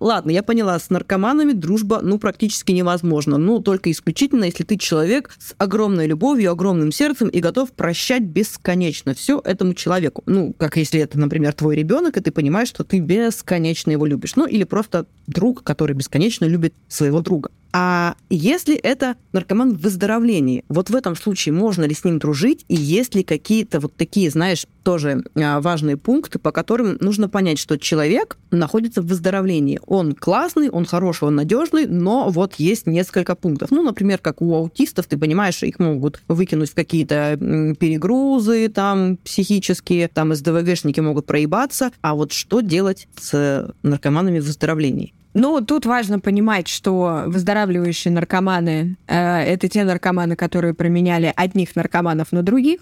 [SPEAKER 1] Ладно, я поняла, с наркоманами дружба, ну, практически невозможно. Ну, только исключительно, если ты человек с огромной любовью, огромным сердцем и готов прощать бесконечно все этому человеку. Ну, как если это, например, твой ребенок, и ты понимаешь, что ты бесконечно его любишь. Ну, или просто друг, который бесконечно любит своего друга. А если это наркоман в выздоровлении, вот в этом случае можно ли с ним дружить, и есть ли какие-то вот такие, знаешь, тоже а, важные пункты, по которым нужно понять, что человек находится в выздоровлении. Он классный, он хороший, он надежный, но вот есть несколько пунктов. Ну, например, как у аутистов, ты понимаешь, их могут выкинуть в какие-то перегрузы там психические, там СДВГшники могут проебаться. А вот что делать с наркоманами в выздоровлении?
[SPEAKER 2] Ну, тут важно понимать, что выздоравливающие наркоманы э, это те наркоманы, которые променяли одних наркоманов на других.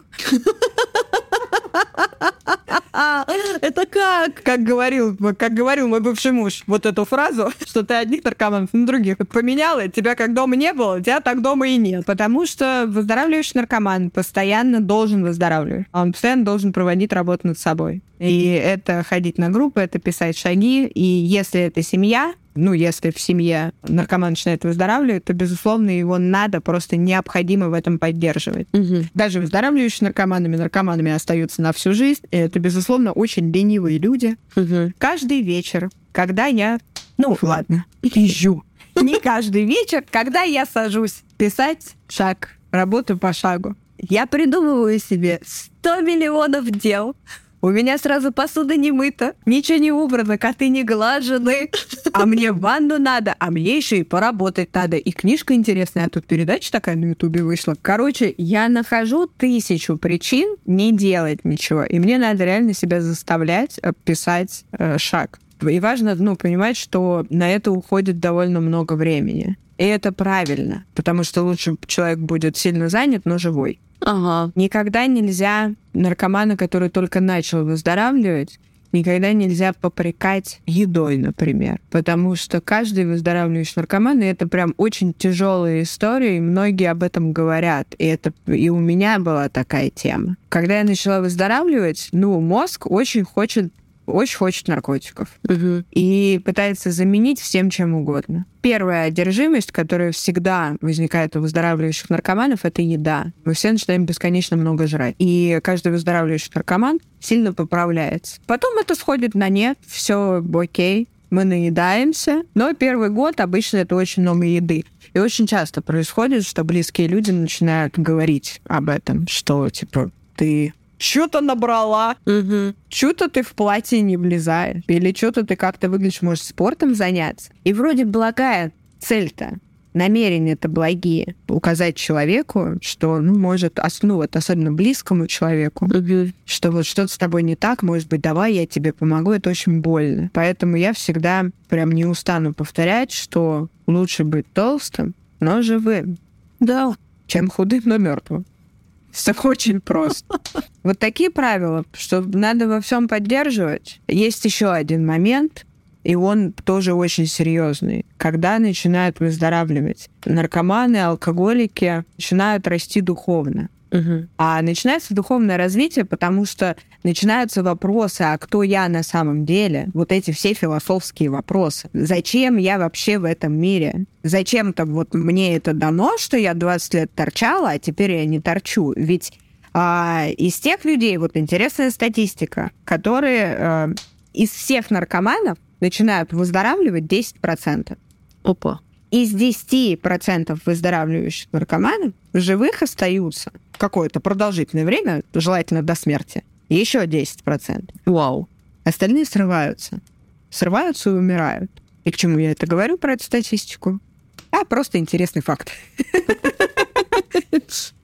[SPEAKER 1] Это как?
[SPEAKER 2] Как говорил, как говорил мой бывший муж, вот эту фразу, что ты одних наркоманов на других поменяла, тебя как дома не было, тебя так дома и нет. Потому что выздоравливающий наркоман постоянно должен выздоравливать. Он постоянно должен проводить работу над собой. И это ходить на группы, это писать шаги. И если это семья, ну, если в семье наркоман начинает выздоравливать, то, безусловно, его надо просто необходимо в этом поддерживать.
[SPEAKER 1] Угу.
[SPEAKER 2] Даже выздоравливающие наркоманами, наркоманами остаются на всю жизнь. И это, безусловно, очень ленивые люди.
[SPEAKER 1] Угу.
[SPEAKER 2] Каждый вечер, когда я... Ну, ладно, пизжу. Не каждый вечер, когда я сажусь писать шаг, работаю по шагу. Я придумываю себе 100 миллионов дел, у меня сразу посуда не мыта, ничего не убрано, коты не глажены. А мне в ванну надо, а мне еще и поработать надо. И книжка интересная, а тут передача такая на Ютубе вышла. Короче, я нахожу тысячу причин не делать ничего. И мне надо реально себя заставлять э, писать э, шаг. И важно, ну, понимать, что на это уходит довольно много времени. И это правильно, потому что лучше человек будет сильно занят, но живой.
[SPEAKER 1] Ага.
[SPEAKER 2] Никогда нельзя наркомана, который только начал выздоравливать, никогда нельзя попрекать едой, например. Потому что каждый выздоравливающий наркоман, и это прям очень тяжелая история, и многие об этом говорят. И это и у меня была такая тема. Когда я начала выздоравливать, ну, мозг очень хочет очень хочет наркотиков
[SPEAKER 1] Угу.
[SPEAKER 2] и пытается заменить всем чем угодно. Первая одержимость, которая всегда возникает у выздоравливающих наркоманов, это еда. Мы все начинаем бесконечно много жрать. И каждый выздоравливающий наркоман сильно поправляется. Потом это сходит на нет, все окей, мы наедаемся, но первый год обычно это очень много еды. И очень часто происходит, что близкие люди начинают говорить об этом, что, типа, ты что-то набрала,
[SPEAKER 1] Угу.
[SPEAKER 2] что-то ты в платье не влезаешь, или что-то ты как-то выглядишь, может, спортом заняться. И вроде благая цель-то, намерения-то благие. Указать человеку, что, ну, может, ну, вот особенно близкому человеку,
[SPEAKER 1] Угу.
[SPEAKER 2] что вот что-то с тобой не так, может быть, давай я тебе помогу, это очень больно. Поэтому я всегда прям не устану повторять, что лучше быть толстым, но живым,
[SPEAKER 1] Да.
[SPEAKER 2] чем худым, но мертвым. Все очень просто. Вот такие правила, что надо во всем поддерживать. Есть еще один момент, и он тоже очень серьезный. Когда начинают выздоравливать, наркоманы, алкоголики начинают расти духовно.
[SPEAKER 1] Угу.
[SPEAKER 2] А начинается духовное развитие, потому что начинаются вопросы, а кто я на самом деле? Вот эти все философские вопросы. Зачем я вообще в этом мире? Зачем-то вот мне это дано, что я 20 лет торчала, а теперь я не торчу? Ведь а, из тех людей, вот интересная статистика, которые а, из всех наркоманов начинают выздоравливать 10%.
[SPEAKER 1] Опа.
[SPEAKER 2] Из 10% выздоравливающих наркоманов в живых остаются какое-то продолжительное время, желательно до смерти, еще 10%.
[SPEAKER 1] Вау.
[SPEAKER 2] Остальные срываются. Срываются и умирают. И к чему я это говорю про эту статистику? А, просто интересный факт.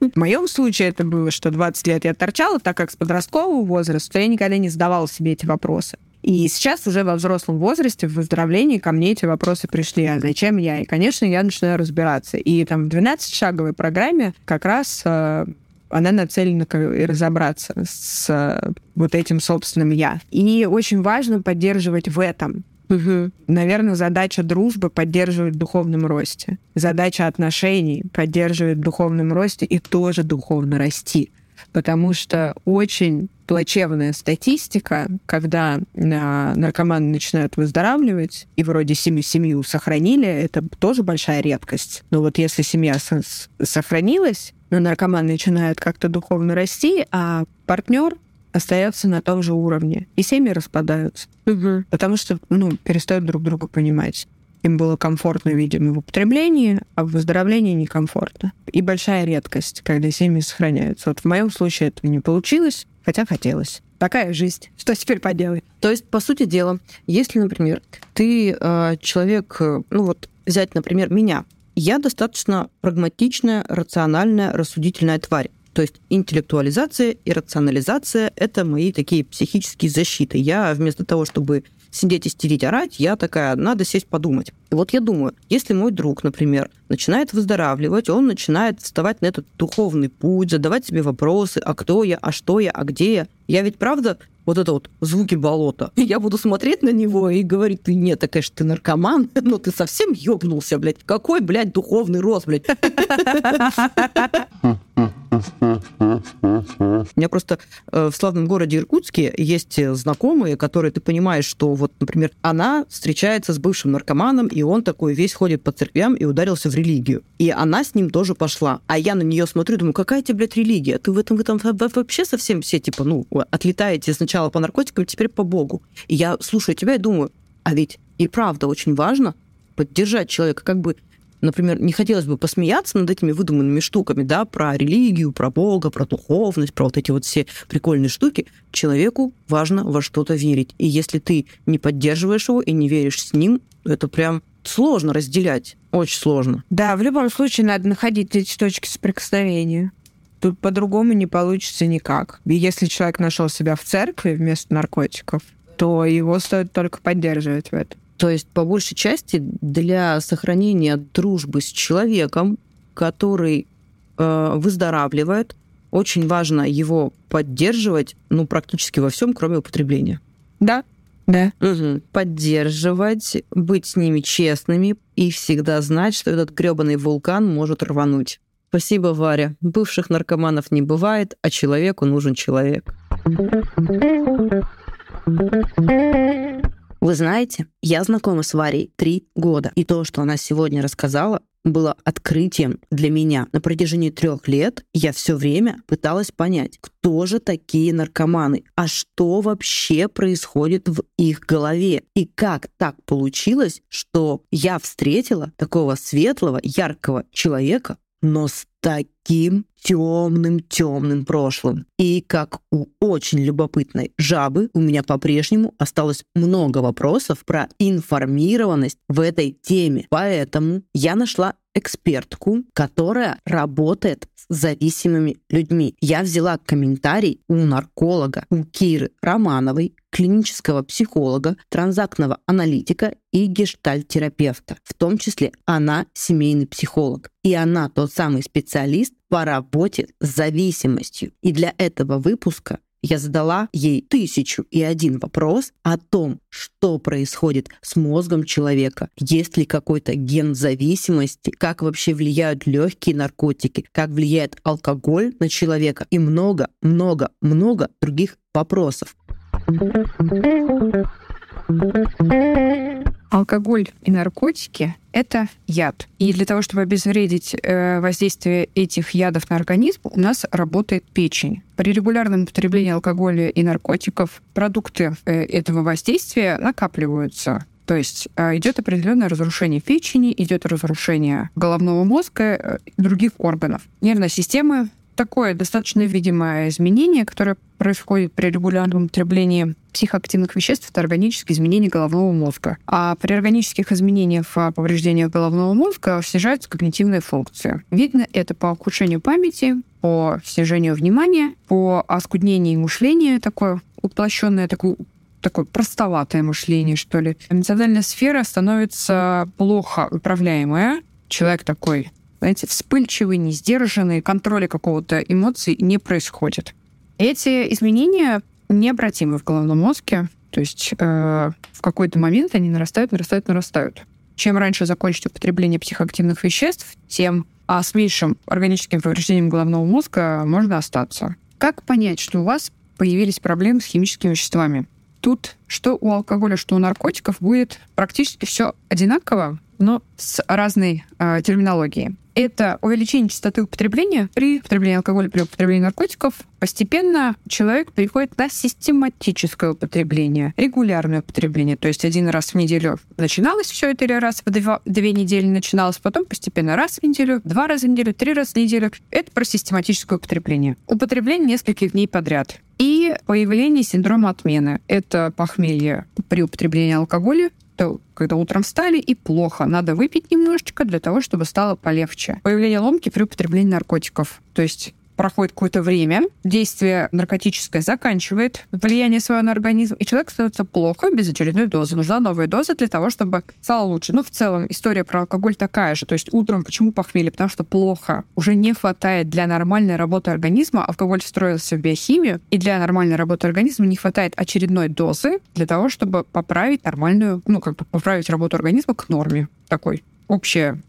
[SPEAKER 2] В моем случае это было, что 20 лет я торчала, так как с подросткового возраста я никогда не задавала себе эти вопросы. И сейчас уже во взрослом возрасте, в выздоровлении, ко мне эти вопросы пришли. А зачем я? И, конечно, я начинаю разбираться. И там в 12-шаговой программе как раз э, она нацелена и разобраться с э, вот этим собственным «я». И очень важно поддерживать в этом.
[SPEAKER 1] Угу.
[SPEAKER 2] Наверное, задача дружбы поддерживать в духовном росте. Задача отношений поддерживать в духовном росте и тоже духовно расти. Потому что очень плачевная статистика, когда а, наркоманы начинают выздоравливать, и вроде семью, семью сохранили, это тоже большая редкость. Но вот если семья с- сохранилась, но наркоман начинает как-то духовно расти, а партнер остается на том же уровне, и семьи распадаются.
[SPEAKER 1] Угу.
[SPEAKER 2] Потому что, ну, перестают друг друга понимать. Им было комфортно, видимо, в употреблении, а в выздоровлении некомфортно. И большая редкость, когда семьи сохраняются. Вот в моем случае этого не получилось, хотя хотелось. Такая жизнь. Что теперь поделать?
[SPEAKER 1] То есть, по сути дела, если, например, ты э, человек, э, ну вот взять, например, меня, я достаточно прагматичная, рациональная, рассудительная тварь. То есть интеллектуализация и рационализация — это мои такие психические защиты. Я вместо того, чтобы сидеть, истерить, орать, я такая, надо сесть подумать. И вот я думаю, если мой друг, например, начинает выздоравливать, он начинает вставать на этот духовный путь, задавать себе вопросы, а кто я, а что я, а где я, я ведь правда вот это вот звуки болота. Я буду смотреть на него и говорить, ты нет, так, конечно, ты наркоман, но ты совсем ёбнулся, блядь. Какой, блядь, духовный рост, блядь. У меня просто э, в славном городе Иркутске есть знакомые, которые ты понимаешь, что вот, например, она встречается с бывшим наркоманом, и он такой весь ходит по церквям и ударился в религию. И она с ним тоже пошла. А я на нее смотрю, думаю, какая тебе, блядь, религия? Ты в этом, в этом вообще совсем все, типа, ну, отлетаете сначала по наркотикам, теперь по Богу. И я слушаю тебя и думаю, а ведь и правда очень важно поддержать человека, как бы например, не хотелось бы посмеяться над этими выдуманными штуками, да, про религию, про Бога, про духовность, про вот эти вот все прикольные штуки, человеку важно во что-то верить. И если ты не поддерживаешь его и не веришь с ним, это прям сложно разделять, очень сложно.
[SPEAKER 3] Да, в любом случае надо находить эти точки соприкосновения. Тут по-другому не получится никак. И если человек нашел себя в церкви вместо наркотиков, то его стоит только поддерживать в этом.
[SPEAKER 1] То есть, по большей части, для сохранения дружбы с человеком, который э, выздоравливает, очень важно его поддерживать, ну, практически во всем, кроме употребления.
[SPEAKER 3] Да, да.
[SPEAKER 1] Угу. Поддерживать, быть с ними честными и всегда знать, что этот гребаный вулкан может рвануть. Спасибо, Варя. Бывших наркоманов не бывает, а человеку нужен человек. Вы знаете, я знакома с Варей три года, и то, что она сегодня рассказала, было открытием для меня. На протяжении трех лет я все время пыталась понять, кто же такие наркоманы, а что вообще происходит в их голове, и как так получилось, что я встретила такого светлого, яркого человека, но с таким темным, темным прошлым. И как у очень любопытной жабы у меня по-прежнему осталось много вопросов про информированность в этой теме. Поэтому я нашла экспертку, которая работает с зависимыми людьми. Я взяла комментарий у нарколога, у Киры Романовой, клинического психолога, транзактного аналитика и гештальтерапевта. В том числе она семейный психолог. И она тот самый специалист по работе с зависимостью. И для этого выпуска я задала ей тысячу и один вопрос о том, что происходит с мозгом человека, есть ли какой-то ген зависимости, как вообще влияют легкие наркотики, как влияет алкоголь на человека и много-много-много других вопросов.
[SPEAKER 3] Алкоголь и наркотики – это яд. И для того, чтобы обезвредить э, воздействие этих ядов на организм, у нас работает печень. При регулярном употреблении алкоголя и наркотиков продукты э, этого воздействия накапливаются. То есть э, идет определенное разрушение печени, идет разрушение головного мозга и других органов. Нервная система такое достаточно видимое изменение, которое происходит при регулярном употреблении психоактивных веществ, это органические изменения головного мозга. А при органических изменениях в повреждениях головного мозга снижаются когнитивные функции. Видно это по ухудшению памяти, по снижению внимания, по оскуднению мышления, такое уплощенное, такое такое простоватое мышление, что ли. Эмоциональная сфера становится плохо управляемая. Человек такой знаете, вспыльчивый, несдержанный, контроля какого-то эмоций не происходит. Эти изменения необратимы в головном мозге, то есть э, в какой-то момент они нарастают, нарастают, нарастают. Чем раньше закончить употребление психоактивных веществ, тем а с меньшим органическим повреждением головного мозга можно остаться. Как понять, что у вас появились проблемы с химическими веществами? Тут что у алкоголя, что у наркотиков будет практически все одинаково, но с разной э, терминологией это увеличение частоты употребления при употреблении алкоголя, при употреблении наркотиков. Постепенно человек переходит на систематическое употребление, регулярное употребление. То есть один раз в неделю начиналось все это, или раз в два, две недели начиналось, потом постепенно раз в неделю, два раза в неделю, три раза в неделю. Это про систематическое употребление. Употребление нескольких дней подряд. И появление синдрома отмены. Это похмелье при употреблении алкоголя, то когда утром встали и плохо, надо выпить немножечко для того, чтобы стало полегче. Появление ломки при употреблении наркотиков. То есть проходит какое-то время, действие наркотическое заканчивает влияние свое на организм, и человек становится плохо без очередной дозы. Нужна новая доза для того, чтобы стало лучше. Ну, в целом, история про алкоголь такая же. То есть утром почему похмелье? Потому что плохо. Уже не хватает для нормальной работы организма. Алкоголь встроился в биохимию, и для нормальной работы организма не хватает очередной дозы для того, чтобы поправить нормальную, ну, как бы поправить работу организма к норме такой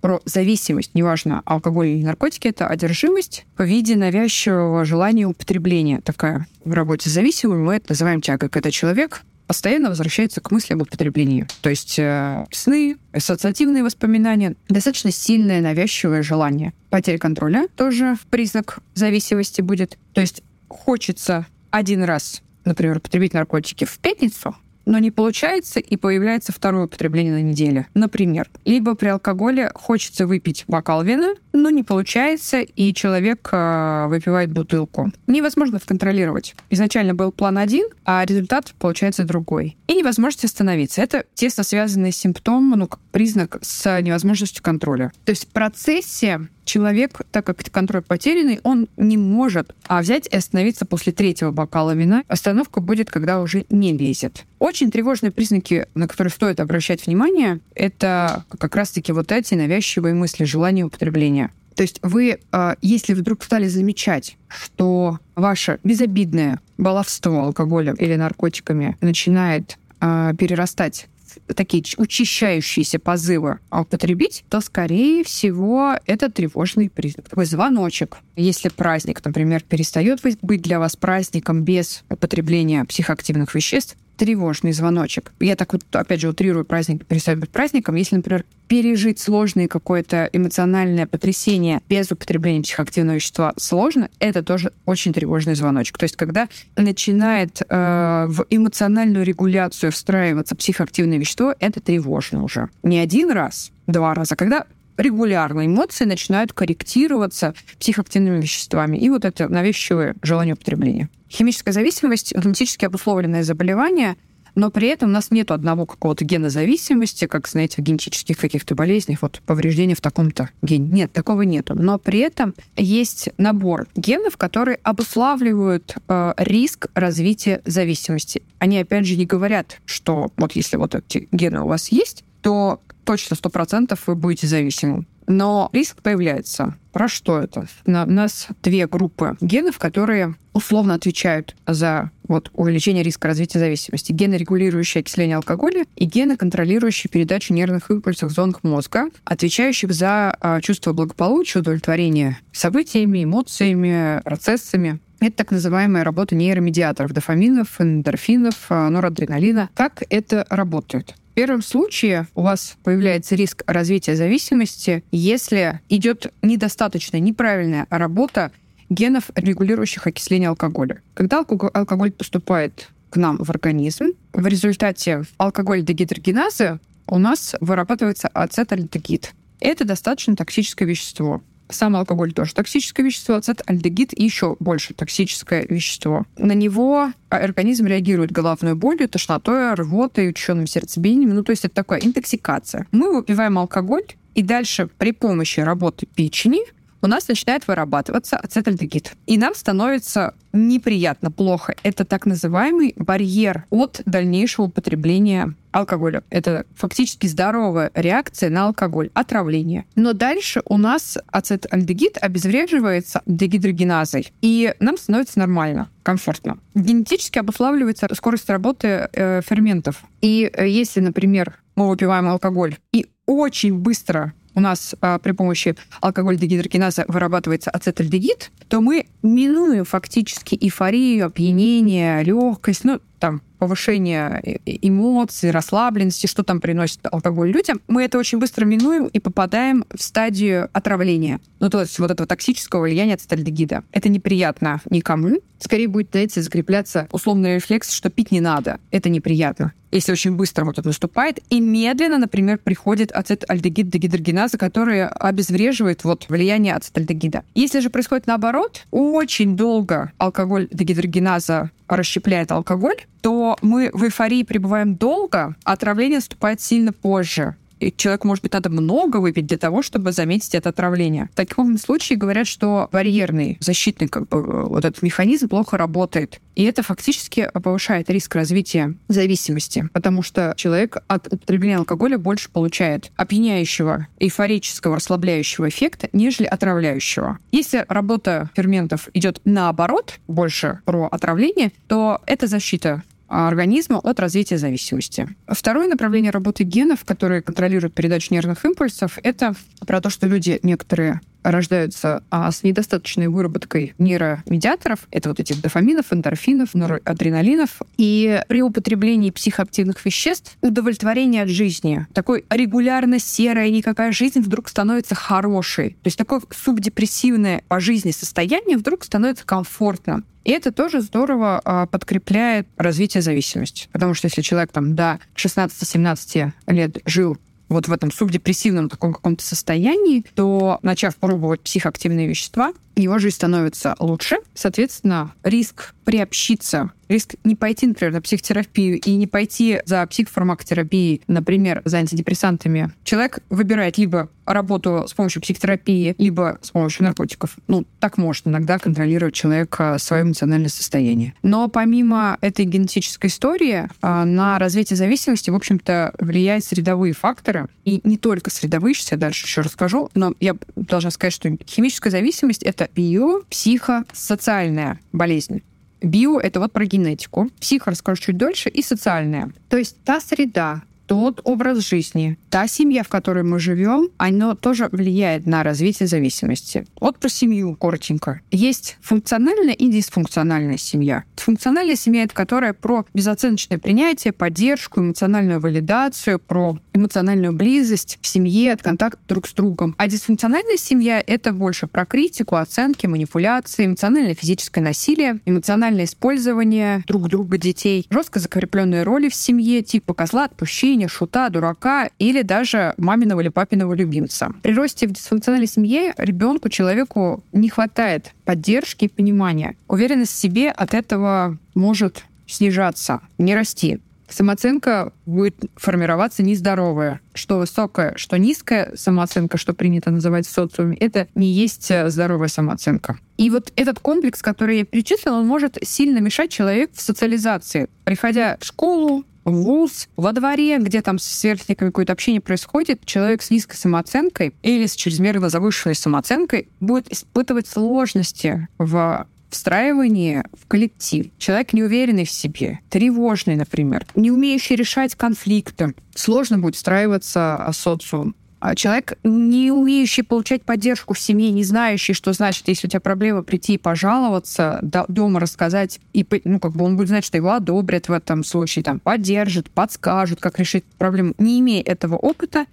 [SPEAKER 3] про зависимость, неважно, алкоголь или наркотики, это одержимость по виде навязчивого желания употребления. Такая в работе с зависимым мы это называем тягой, когда человек постоянно возвращается к мысли об употреблении. То есть э, сны, ассоциативные воспоминания, достаточно сильное навязчивое желание. Потеря контроля тоже признак зависимости будет. То есть хочется один раз, например, употребить наркотики в пятницу, но не получается, и появляется второе употребление на неделе. Например, либо при алкоголе хочется выпить бокал вина, но не получается, и человек э, выпивает бутылку. Невозможно контролировать. Изначально был план один, а результат получается другой. И невозможность остановиться. Это тесно связанный симптом, ну, признак с невозможностью контроля. То есть в процессе человек, так как контроль потерянный, он не может а взять и остановиться после третьего бокала вина. Остановка будет, когда уже не лезет. Очень тревожные признаки, на которые стоит обращать внимание, это как раз-таки вот эти навязчивые мысли, желание употребления. То есть вы, а, если вдруг стали замечать, что ваше безобидное баловство алкоголем или наркотиками начинает а, перерастать такие учащающиеся позывы употребить, то, скорее всего, это тревожный признак. Такой звоночек. Если праздник, например, перестает быть для вас праздником без употребления психоактивных веществ, тревожный звоночек. Я так вот, опять же, утрирую праздник, перестает быть праздником. Если, например, пережить сложное какое-то эмоциональное потрясение без употребления психоактивного вещества сложно, это тоже очень тревожный звоночек. То есть, когда начинает э, в эмоциональную регуляцию встраиваться психоактивное вещество, это тревожно уже. Не один раз, два раза, когда регулярно эмоции начинают корректироваться психоактивными веществами. И вот это навязчивое желание употребления. Химическая зависимость — генетически обусловленное заболевание, но при этом у нас нет одного какого-то гена зависимости, как, знаете, в генетических каких-то болезнях, вот повреждение в таком-то гене. Нет, такого нету. Но при этом есть набор генов, которые обуславливают э, риск развития зависимости. Они, опять же, не говорят, что вот если вот эти гены у вас есть, то точно сто процентов вы будете зависимым. Но риск появляется. Про что это? У нас две группы генов, которые условно отвечают за вот, увеличение риска развития зависимости. Гены, регулирующие окисление алкоголя, и гены, контролирующие передачу нервных импульсов в зонах мозга, отвечающих за э, чувство благополучия, удовлетворения событиями, эмоциями, процессами. Это так называемая работа нейромедиаторов, дофаминов, эндорфинов, а, норадреналина. Как это работает? В первом случае у вас появляется риск развития зависимости, если идет недостаточная, неправильная работа генов, регулирующих окисление алкоголя. Когда алкоголь поступает к нам в организм, в результате алкоголь-дегидрогеназы у нас вырабатывается ацетальдегид. Это достаточно токсическое вещество. Сам алкоголь тоже токсическое вещество, ацетальдегид еще больше токсическое вещество. На него организм реагирует головной болью, тошнотой, рвотой, ученым сердцебиением. Ну, то есть это такая интоксикация. Мы выпиваем алкоголь, и дальше при помощи работы печени у нас начинает вырабатываться ацетальдегид. И нам становится неприятно, плохо. Это так называемый барьер от дальнейшего употребления алкоголя. Это фактически здоровая реакция на алкоголь, отравление. Но дальше у нас ацетальдегид обезвреживается дегидрогеназой, и нам становится нормально, комфортно. Генетически обуславливается скорость работы э, ферментов. И э, если, например, мы выпиваем алкоголь и очень быстро у нас а, при помощи алкоголь-дегидрогеназа вырабатывается ацетальдегид, то мы минуем фактически эйфорию, опьянение, легкость, ну, там, повышение э, э, эмоций, расслабленности, что там приносит алкоголь людям, мы это очень быстро минуем и попадаем в стадию отравления. Ну, то есть вот этого токсического влияния ацетальдегида. Это неприятно никому. Скорее будет, знаете, закрепляться условный рефлекс, что пить не надо. Это неприятно если очень быстро вот это наступает, и медленно, например, приходит ацетальдегид дегидрогеназа, который обезвреживает вот влияние ацетальдегида. Если же происходит наоборот, очень долго алкоголь дегидрогеназа расщепляет алкоголь, то мы в эйфории пребываем долго, а отравление наступает сильно позже. И человеку, может быть, надо много выпить для того, чтобы заметить это отравление. В таком случае говорят, что барьерный защитный как бы, вот этот механизм плохо работает. И это фактически повышает риск развития зависимости, потому что человек от употребления алкоголя больше получает опьяняющего, эйфорического, расслабляющего эффекта, нежели отравляющего. Если работа ферментов идет наоборот, больше про отравление, то это защита организма от развития зависимости. Второе направление работы генов, которые контролируют передачу нервных импульсов, это про то, что люди некоторые рождаются а, с недостаточной выработкой нейромедиаторов. Это вот этих дофаминов, эндорфинов, адреналинов. И при употреблении психоактивных веществ удовлетворение от жизни, такой регулярно серая никакая жизнь вдруг становится хорошей. То есть такое субдепрессивное по жизни состояние вдруг становится комфортным. И это тоже здорово а, подкрепляет развитие зависимости. Потому что если человек там до 16-17 лет жил вот в этом субдепрессивном таком каком-то состоянии, то, начав пробовать психоактивные вещества, его жизнь становится лучше. Соответственно, риск приобщиться риск не пойти, например, на психотерапию и не пойти за психофармакотерапией, например, за антидепрессантами, человек выбирает либо работу с помощью психотерапии, либо с помощью наркотиков. Ну, так может иногда контролировать человек свое эмоциональное состояние. Но помимо этой генетической истории, а, на развитие зависимости, в общем-то, влияют средовые факторы. И не только средовые, сейчас я дальше еще расскажу, но я должна сказать, что химическая зависимость — это био, психо, социальная болезнь. Био — это вот про генетику. Психо расскажу чуть дольше. И социальная. То есть та среда, тот образ жизни, та семья, в которой мы живем, оно тоже влияет на развитие зависимости. Вот про семью коротенько. Есть функциональная и дисфункциональная семья. Функциональная семья — это которая про безоценочное принятие, поддержку, эмоциональную валидацию, про эмоциональную близость в семье, контакт друг с другом. А дисфункциональная семья — это больше про критику, оценки, манипуляции, эмоциональное физическое насилие, эмоциональное использование друг друга детей, жестко закрепленные роли в семье, типа козла отпущения, шута, дурака или даже маминого или папиного любимца. При росте в дисфункциональной семье ребенку, человеку не хватает поддержки и понимания. Уверенность в себе от этого может снижаться, не расти самооценка будет формироваться нездоровая. Что высокая, что низкая самооценка, что принято называть в социуме, это не есть э, здоровая самооценка. И вот этот комплекс, который я перечислила, он может сильно мешать человеку в социализации. Приходя в школу, ВУЗ, во дворе, где там с сверстниками какое-то общение происходит, человек с низкой самооценкой или с чрезмерно завышенной самооценкой будет испытывать сложности в встраивание в коллектив. Человек неуверенный в себе, тревожный, например, не умеющий решать конфликты. Сложно будет встраиваться в социум. А человек, не умеющий получать поддержку в семье, не знающий, что значит, если у тебя проблема, прийти и пожаловаться, дома рассказать, и ну, как бы он будет знать, что его одобрят в этом случае, там, поддержат, подскажут, как решить проблему. Не имея этого опыта,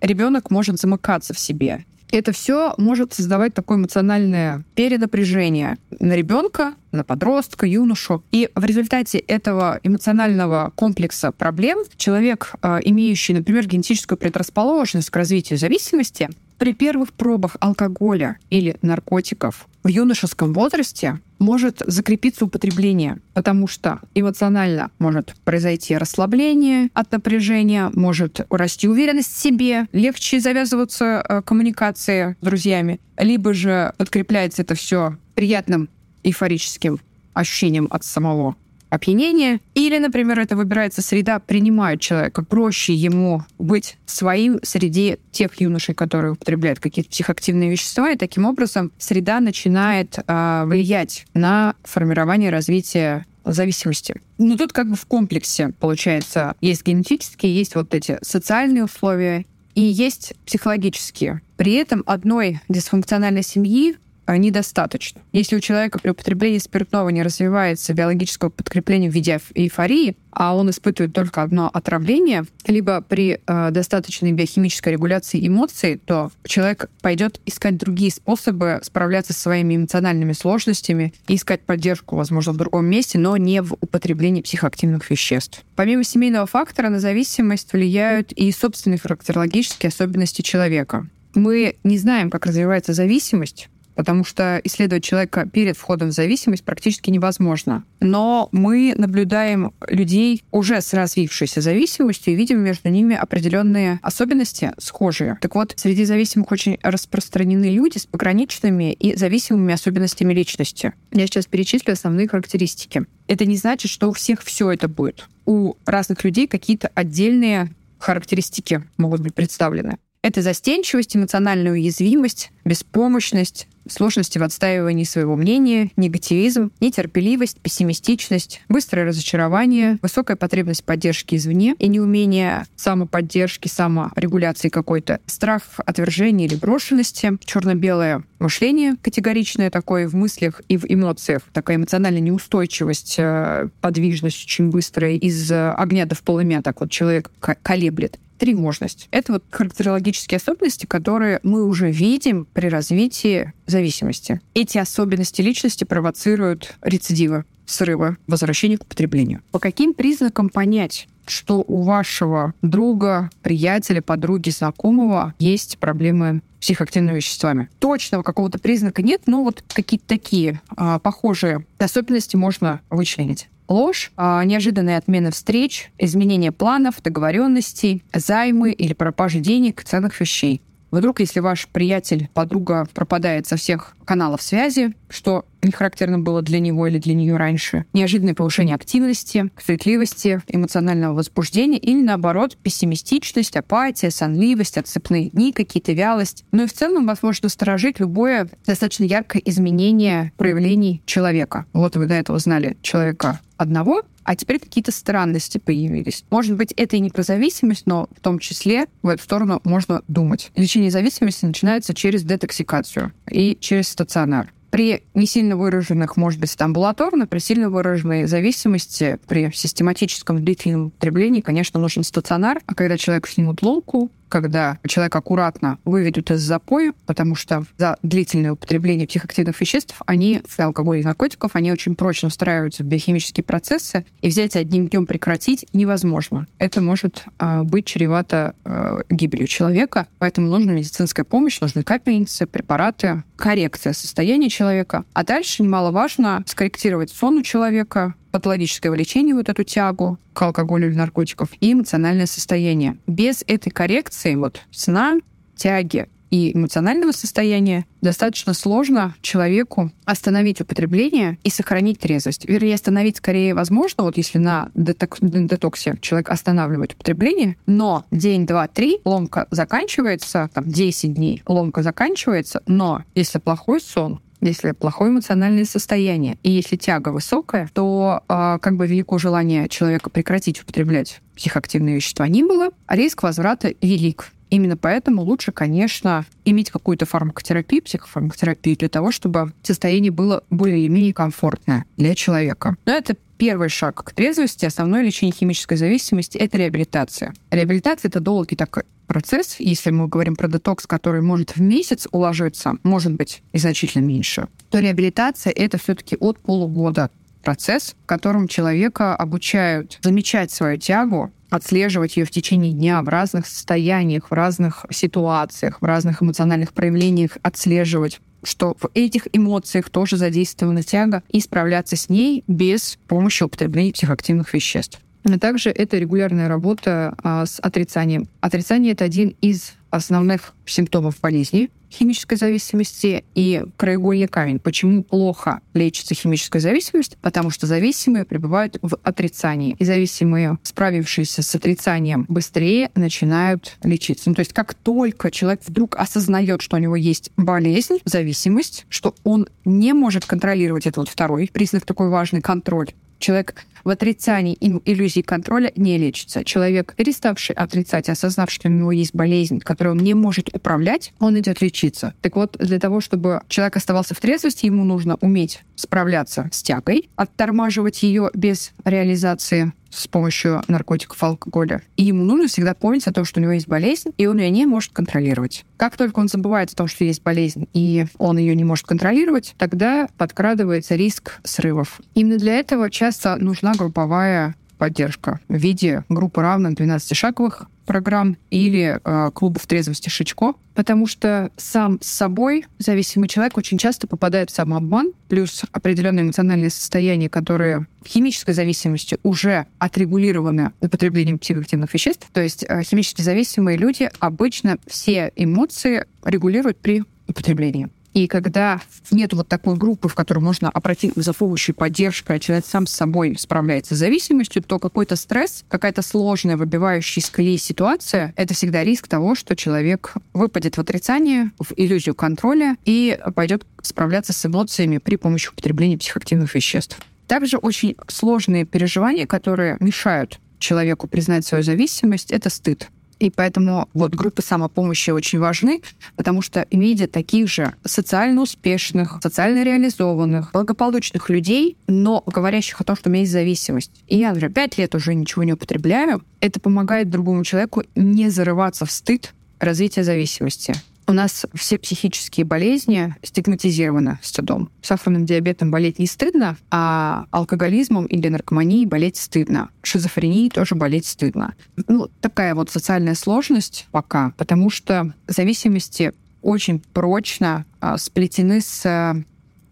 [SPEAKER 3] ребенок может замыкаться в себе это все может создавать такое эмоциональное перенапряжение на ребенка, на подростка, юношу. И в результате этого эмоционального комплекса проблем человек, а, имеющий, например, генетическую предрасположенность к развитию зависимости, при первых пробах алкоголя или наркотиков в юношеском возрасте может закрепиться употребление, потому что эмоционально может произойти расслабление от напряжения, может расти уверенность в себе, легче завязываться э, коммуникации с друзьями, либо же подкрепляется это все приятным эйфорическим ощущением от самого опьянения. Или, например, это выбирается среда, принимает человека. Проще ему быть своим среди тех юношей, которые употребляют какие-то психоактивные вещества, и таким образом среда начинает э, влиять на формирование и развитие зависимости. Ну, тут как бы в комплексе, получается, есть генетические, есть вот эти социальные условия, и есть психологические. При этом одной дисфункциональной семьи недостаточно. Если у человека при употреблении спиртного не развивается биологическое подкрепление в виде эйфории, а он испытывает только одно отравление, либо при э, достаточной биохимической регуляции эмоций, то человек пойдет искать другие способы справляться со своими эмоциональными сложностями и искать поддержку, возможно, в другом месте, но не в употреблении психоактивных веществ. Помимо семейного фактора на зависимость влияют и собственные характерологические особенности человека. Мы не знаем, как развивается зависимость, потому что исследовать человека перед входом в зависимость практически невозможно. Но мы наблюдаем людей уже с развившейся зависимостью и видим между ними определенные особенности схожие. Так вот, среди зависимых очень распространены люди с пограничными и зависимыми особенностями личности. Я сейчас перечислю основные характеристики. Это не значит, что у всех все это будет. У разных людей какие-то отдельные характеристики могут быть представлены. Это застенчивость, эмоциональная уязвимость, беспомощность, сложности в отстаивании своего мнения, негативизм, нетерпеливость, пессимистичность, быстрое разочарование, высокая потребность поддержки извне и неумение самоподдержки, саморегуляции какой-то, страх отвержения или брошенности, черно-белое мышление категоричное такое в мыслях и в эмоциях, такая эмоциональная неустойчивость, э, подвижность очень быстрая из огня до в полымя, так вот человек колеблет тревожность. Это вот характерологические особенности, которые мы уже видим при развитии зависимости. Эти особенности личности провоцируют рецидивы, срывы, возвращение к употреблению. По каким признакам понять, что у вашего друга, приятеля, подруги, знакомого есть проблемы с психоактивными веществами. Точного какого-то признака нет, но вот какие-то такие а, похожие особенности можно вычленить ложь, а, неожиданные отмены встреч, изменение планов, договоренностей, займы или пропажи денег, ценных вещей. Вдруг, если ваш приятель, подруга пропадает со всех каналов связи, что не характерно было для него или для нее раньше, неожиданное повышение активности, суетливости, эмоционального возбуждения или, наоборот, пессимистичность, апатия, сонливость, отцепные дни, какие-то вялость. Ну и в целом вас может насторожить любое достаточно яркое изменение проявлений человека. Вот вы до этого знали человека одного, а теперь какие-то странности появились. Может быть, это и не про зависимость, но в том числе в эту сторону можно думать. Лечение зависимости начинается через детоксикацию и через стационар. При не сильно выраженных, может быть, амбулаторно, при сильно выраженной зависимости, при систематическом длительном употреблении, конечно, нужен стационар. А когда человек снимут лунку, когда человек аккуратно выведут из запоя, потому что за длительное употребление психоактивных веществ, они, алкоголя и наркотиков, они очень прочно встраиваются в биохимические процессы, и взять одним днем прекратить невозможно. Это может э, быть чревато э, гибелью человека, поэтому нужна медицинская помощь, нужны капельницы, препараты, коррекция состояния человека. А дальше немаловажно скорректировать сон у человека, патологическое влечение, вот эту тягу к алкоголю или наркотиков, и эмоциональное состояние. Без этой коррекции вот сна, тяги и эмоционального состояния достаточно сложно человеку остановить употребление и сохранить трезвость. Вернее, остановить скорее возможно, вот если на деток детоксе человек останавливает употребление, но день, два, три, ломка заканчивается, там, 10 дней, ломка заканчивается, но если плохой сон, если плохое эмоциональное состояние и если тяга высокая, то э, как бы велико желание человека прекратить употреблять психоактивные вещества не было, а риск возврата велик. Именно поэтому лучше, конечно, иметь какую-то фармакотерапию, психофармакотерапию для того, чтобы состояние было более-менее комфортное для человека. Но это первый шаг к трезвости, основное лечение химической зависимости — это реабилитация. Реабилитация — это долгий такой процесс. Если мы говорим про детокс, который может в месяц уложиться, может быть и значительно меньше, то реабилитация — это все таки от полугода процесс, в котором человека обучают замечать свою тягу, отслеживать ее в течение дня в разных состояниях, в разных ситуациях, в разных эмоциональных проявлениях, отслеживать что в этих эмоциях тоже задействована тяга, и справляться с ней без помощи употребления психоактивных веществ. Но также это регулярная работа а, с отрицанием. Отрицание — это один из основных симптомов болезни химической зависимости и краеугольный камень. Почему плохо лечится химическая зависимость? Потому что зависимые пребывают в отрицании. И зависимые, справившиеся с отрицанием, быстрее начинают лечиться. Ну, то есть как только человек вдруг осознает, что у него есть болезнь, зависимость, что он не может контролировать, это вот второй признак такой важный, контроль, Человек в отрицании иллюзии контроля не лечится. Человек, переставший отрицать, осознав, что у него есть болезнь, которую он не может управлять, он идет лечиться. Так вот, для того, чтобы человек оставался в трезвости, ему нужно уметь справляться с тягой, оттормаживать ее без реализации с помощью наркотиков, алкоголя. И ему нужно всегда помнить о том, что у него есть болезнь, и он ее не может контролировать. Как только он забывает о том, что есть болезнь, и он ее не может контролировать, тогда подкрадывается риск срывов. Именно для этого часто нужна групповая поддержка в виде группы равных 12-шаговых программ или э, клубов трезвости Шичко, потому что сам с собой зависимый человек очень часто попадает в самообман, плюс определенные эмоциональные состояния, которые в химической зависимости уже отрегулированы употреблением психоактивных веществ. То есть э, химически зависимые люди обычно все эмоции регулируют при употреблении. И когда нет вот такой группы, в которую можно обратиться за помощью поддержкой, а человек сам с собой справляется с зависимостью, то какой-то стресс, какая-то сложная, выбивающая из колеи ситуация, это всегда риск того, что человек выпадет в отрицание, в иллюзию контроля и пойдет справляться с эмоциями при помощи употребления психоактивных веществ. Также очень сложные переживания, которые мешают человеку признать свою зависимость, это стыд. И поэтому вот группы самопомощи очень важны, потому что видя таких же социально успешных, социально реализованных, благополучных людей, но говорящих о том, что у меня есть зависимость. И я, например, пять лет уже ничего не употребляю, это помогает другому человеку не зарываться в стыд развития зависимости. У нас все психические болезни стигматизированы стыдом. Сахарным диабетом болеть не стыдно, а алкоголизмом или наркоманией болеть стыдно. Шизофренией тоже болеть стыдно. Ну, такая вот социальная сложность пока, потому что зависимости очень прочно а, сплетены с а,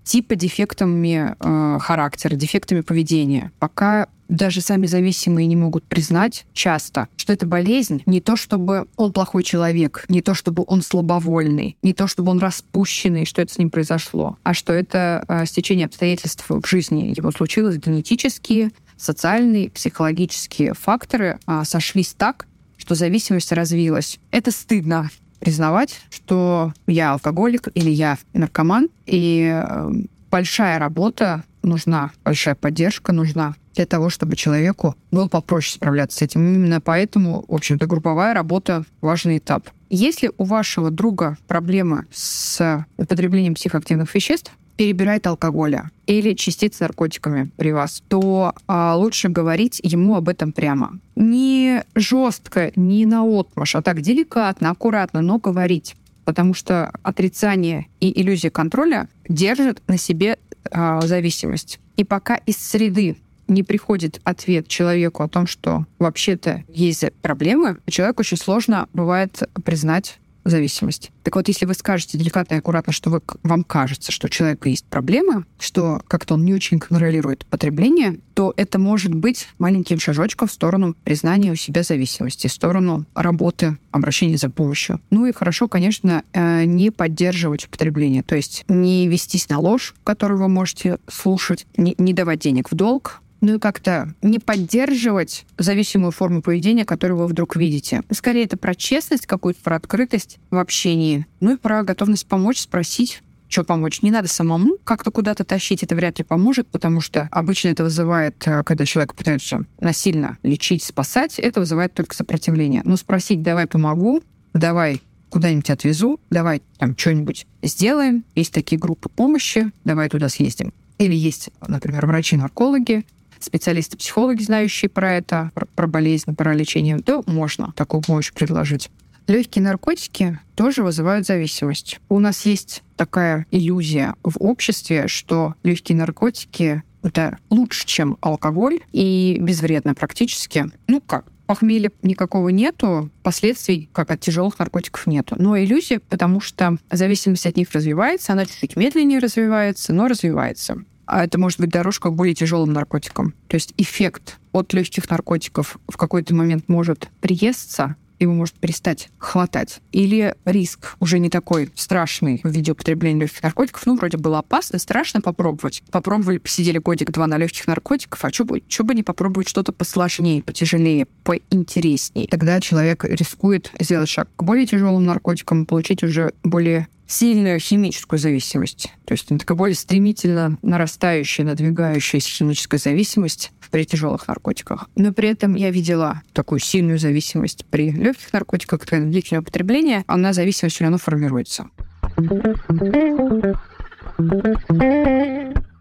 [SPEAKER 3] типа дефектами э, характера, дефектами поведения. Пока даже сами зависимые не могут признать часто, что это болезнь не то, чтобы он плохой человек, не то, чтобы он слабовольный, не то, чтобы он распущенный, что это с ним произошло, а что это э, стечение обстоятельств в жизни его случилось, генетические, социальные, психологические факторы э, сошлись так, что зависимость развилась. Это стыдно признавать, что я алкоголик или я наркоман, и э, большая работа нужна, большая поддержка нужна для того, чтобы человеку было попроще справляться с этим. Именно поэтому, в общем-то, групповая работа — важный этап. Если у вашего друга проблемы с употреблением психоактивных веществ, перебирает алкоголя или частиц наркотиками при вас, то а, лучше говорить ему об этом прямо. Не жестко, не наотмашь, а так деликатно, аккуратно, но говорить. Потому что отрицание и иллюзия контроля держат на себе а, зависимость. И пока из среды не приходит ответ человеку о том, что вообще-то есть проблемы, человеку очень сложно бывает признать зависимость. Так вот, если вы скажете деликатно и аккуратно, что вы, вам кажется, что у человека есть проблема, что как-то он не очень контролирует потребление, то это может быть маленьким шажочком в сторону признания у себя зависимости, в сторону работы, обращения за помощью. Ну и хорошо, конечно, э, не поддерживать употребление, то есть не вестись на ложь, которую вы можете слушать, не, не давать денег в долг, ну и как-то не поддерживать зависимую форму поведения, которую вы вдруг видите. Скорее, это про честность какую-то, про открытость в общении, ну и про готовность помочь, спросить, что помочь. Не надо самому как-то куда-то тащить, это вряд ли поможет, потому что обычно это вызывает, э, когда человек пытается насильно лечить, спасать, это вызывает только сопротивление. Но спросить «давай помогу», «давай куда-нибудь отвезу, давай там что-нибудь сделаем, есть такие группы помощи, давай туда съездим. Или есть, например, врачи-наркологи, специалисты-психологи, знающие про это, про, про болезнь, про лечение, то можно такую помощь предложить. Легкие наркотики тоже вызывают зависимость. У нас есть такая иллюзия в обществе, что легкие наркотики это лучше, чем алкоголь и безвредно практически. Ну как, похмелья никакого нету, последствий, как от тяжелых наркотиков, нету. Но иллюзия, потому что зависимость от них развивается, она чуть-чуть медленнее развивается, но развивается а это может быть дорожка к более тяжелым наркотикам. То есть эффект от легких наркотиков в какой-то момент может приесться, его может перестать хватать. Или риск уже не такой страшный в виде употребления легких наркотиков. Ну, вроде было опасно, страшно попробовать. Попробовали, посидели годик-два на легких наркотиков, а что бы, что бы не попробовать что-то посложнее, потяжелее, поинтереснее. Тогда человек рискует сделать шаг к более тяжелым наркотикам, получить уже более сильную химическую зависимость. То есть это такая более стремительно нарастающая, надвигающаяся химическая зависимость при тяжелых наркотиках. Но при этом я видела такую сильную зависимость при легких наркотиках, когда длительное употребление, она зависимость все равно формируется.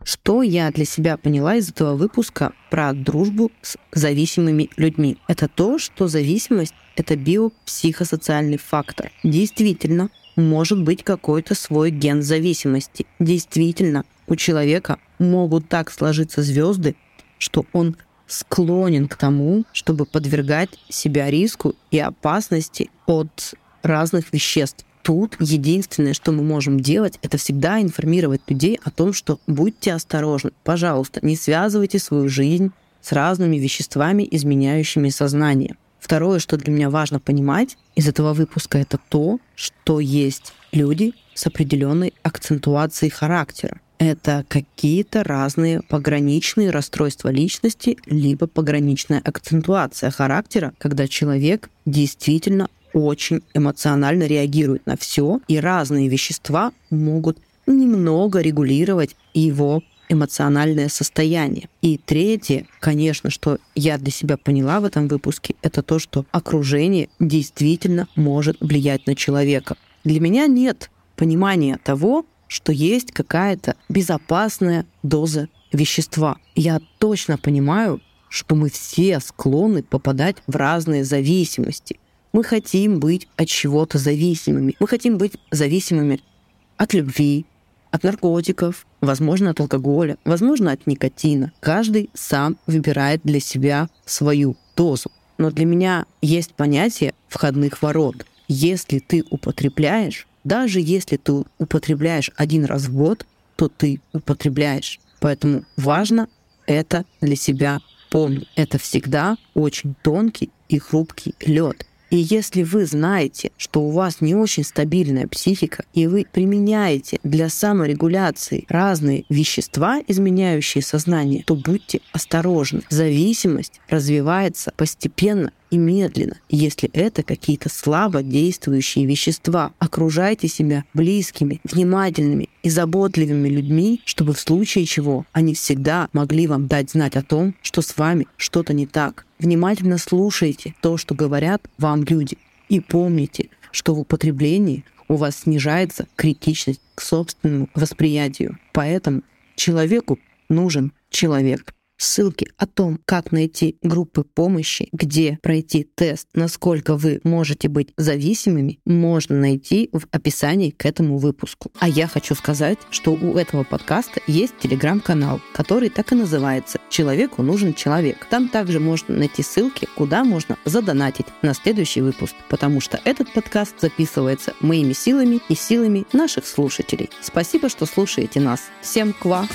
[SPEAKER 1] Что я для себя поняла из этого выпуска про дружбу с зависимыми людьми? Это то, что зависимость — это биопсихосоциальный фактор. Действительно, может быть какой-то свой ген зависимости. Действительно, у человека могут так сложиться звезды, что он склонен к тому, чтобы подвергать себя риску и опасности от разных веществ. Тут единственное, что мы можем делать, это всегда информировать людей о том, что будьте осторожны, пожалуйста, не связывайте свою жизнь с разными веществами, изменяющими сознание. Второе, что для меня важно понимать из этого выпуска, это то, что есть люди с определенной акцентуацией характера. Это какие-то разные пограничные расстройства личности, либо пограничная акцентуация характера, когда человек действительно очень эмоционально реагирует на все, и разные вещества могут немного регулировать его эмоциональное состояние. И третье, конечно, что я для себя поняла в этом выпуске, это то, что окружение действительно может влиять на человека. Для меня нет понимания того, что есть какая-то безопасная доза вещества. Я точно понимаю, что мы все склонны попадать в разные зависимости. Мы хотим быть от чего-то зависимыми. Мы хотим быть зависимыми от любви, от наркотиков, возможно, от алкоголя, возможно, от никотина. Каждый сам выбирает для себя свою дозу. Но для меня есть понятие входных ворот. Если ты употребляешь, даже если ты употребляешь один раз в год, то ты употребляешь. Поэтому важно это для себя помнить. Это всегда очень тонкий и хрупкий лед. И если вы знаете, что у вас не очень стабильная психика, и вы применяете для саморегуляции разные вещества, изменяющие сознание, то будьте осторожны. Зависимость развивается постепенно и медленно, если это какие-то слабо действующие вещества. Окружайте себя близкими, внимательными и заботливыми людьми, чтобы в случае чего они всегда могли вам дать знать о том, что с вами что-то не так. Внимательно слушайте то, что говорят вам люди. И помните, что в употреблении у вас снижается критичность к собственному восприятию. Поэтому человеку нужен человек. Ссылки о том, как найти группы помощи, где пройти тест, насколько вы можете быть зависимыми, можно найти в описании к этому выпуску. А я хочу сказать, что у этого подкаста есть телеграм-канал, который так и называется «Человеку нужен человек». Там также можно найти ссылки, куда можно задонатить на следующий выпуск, потому что этот подкаст записывается моими силами и силами наших слушателей. Спасибо, что слушаете нас. Всем ква!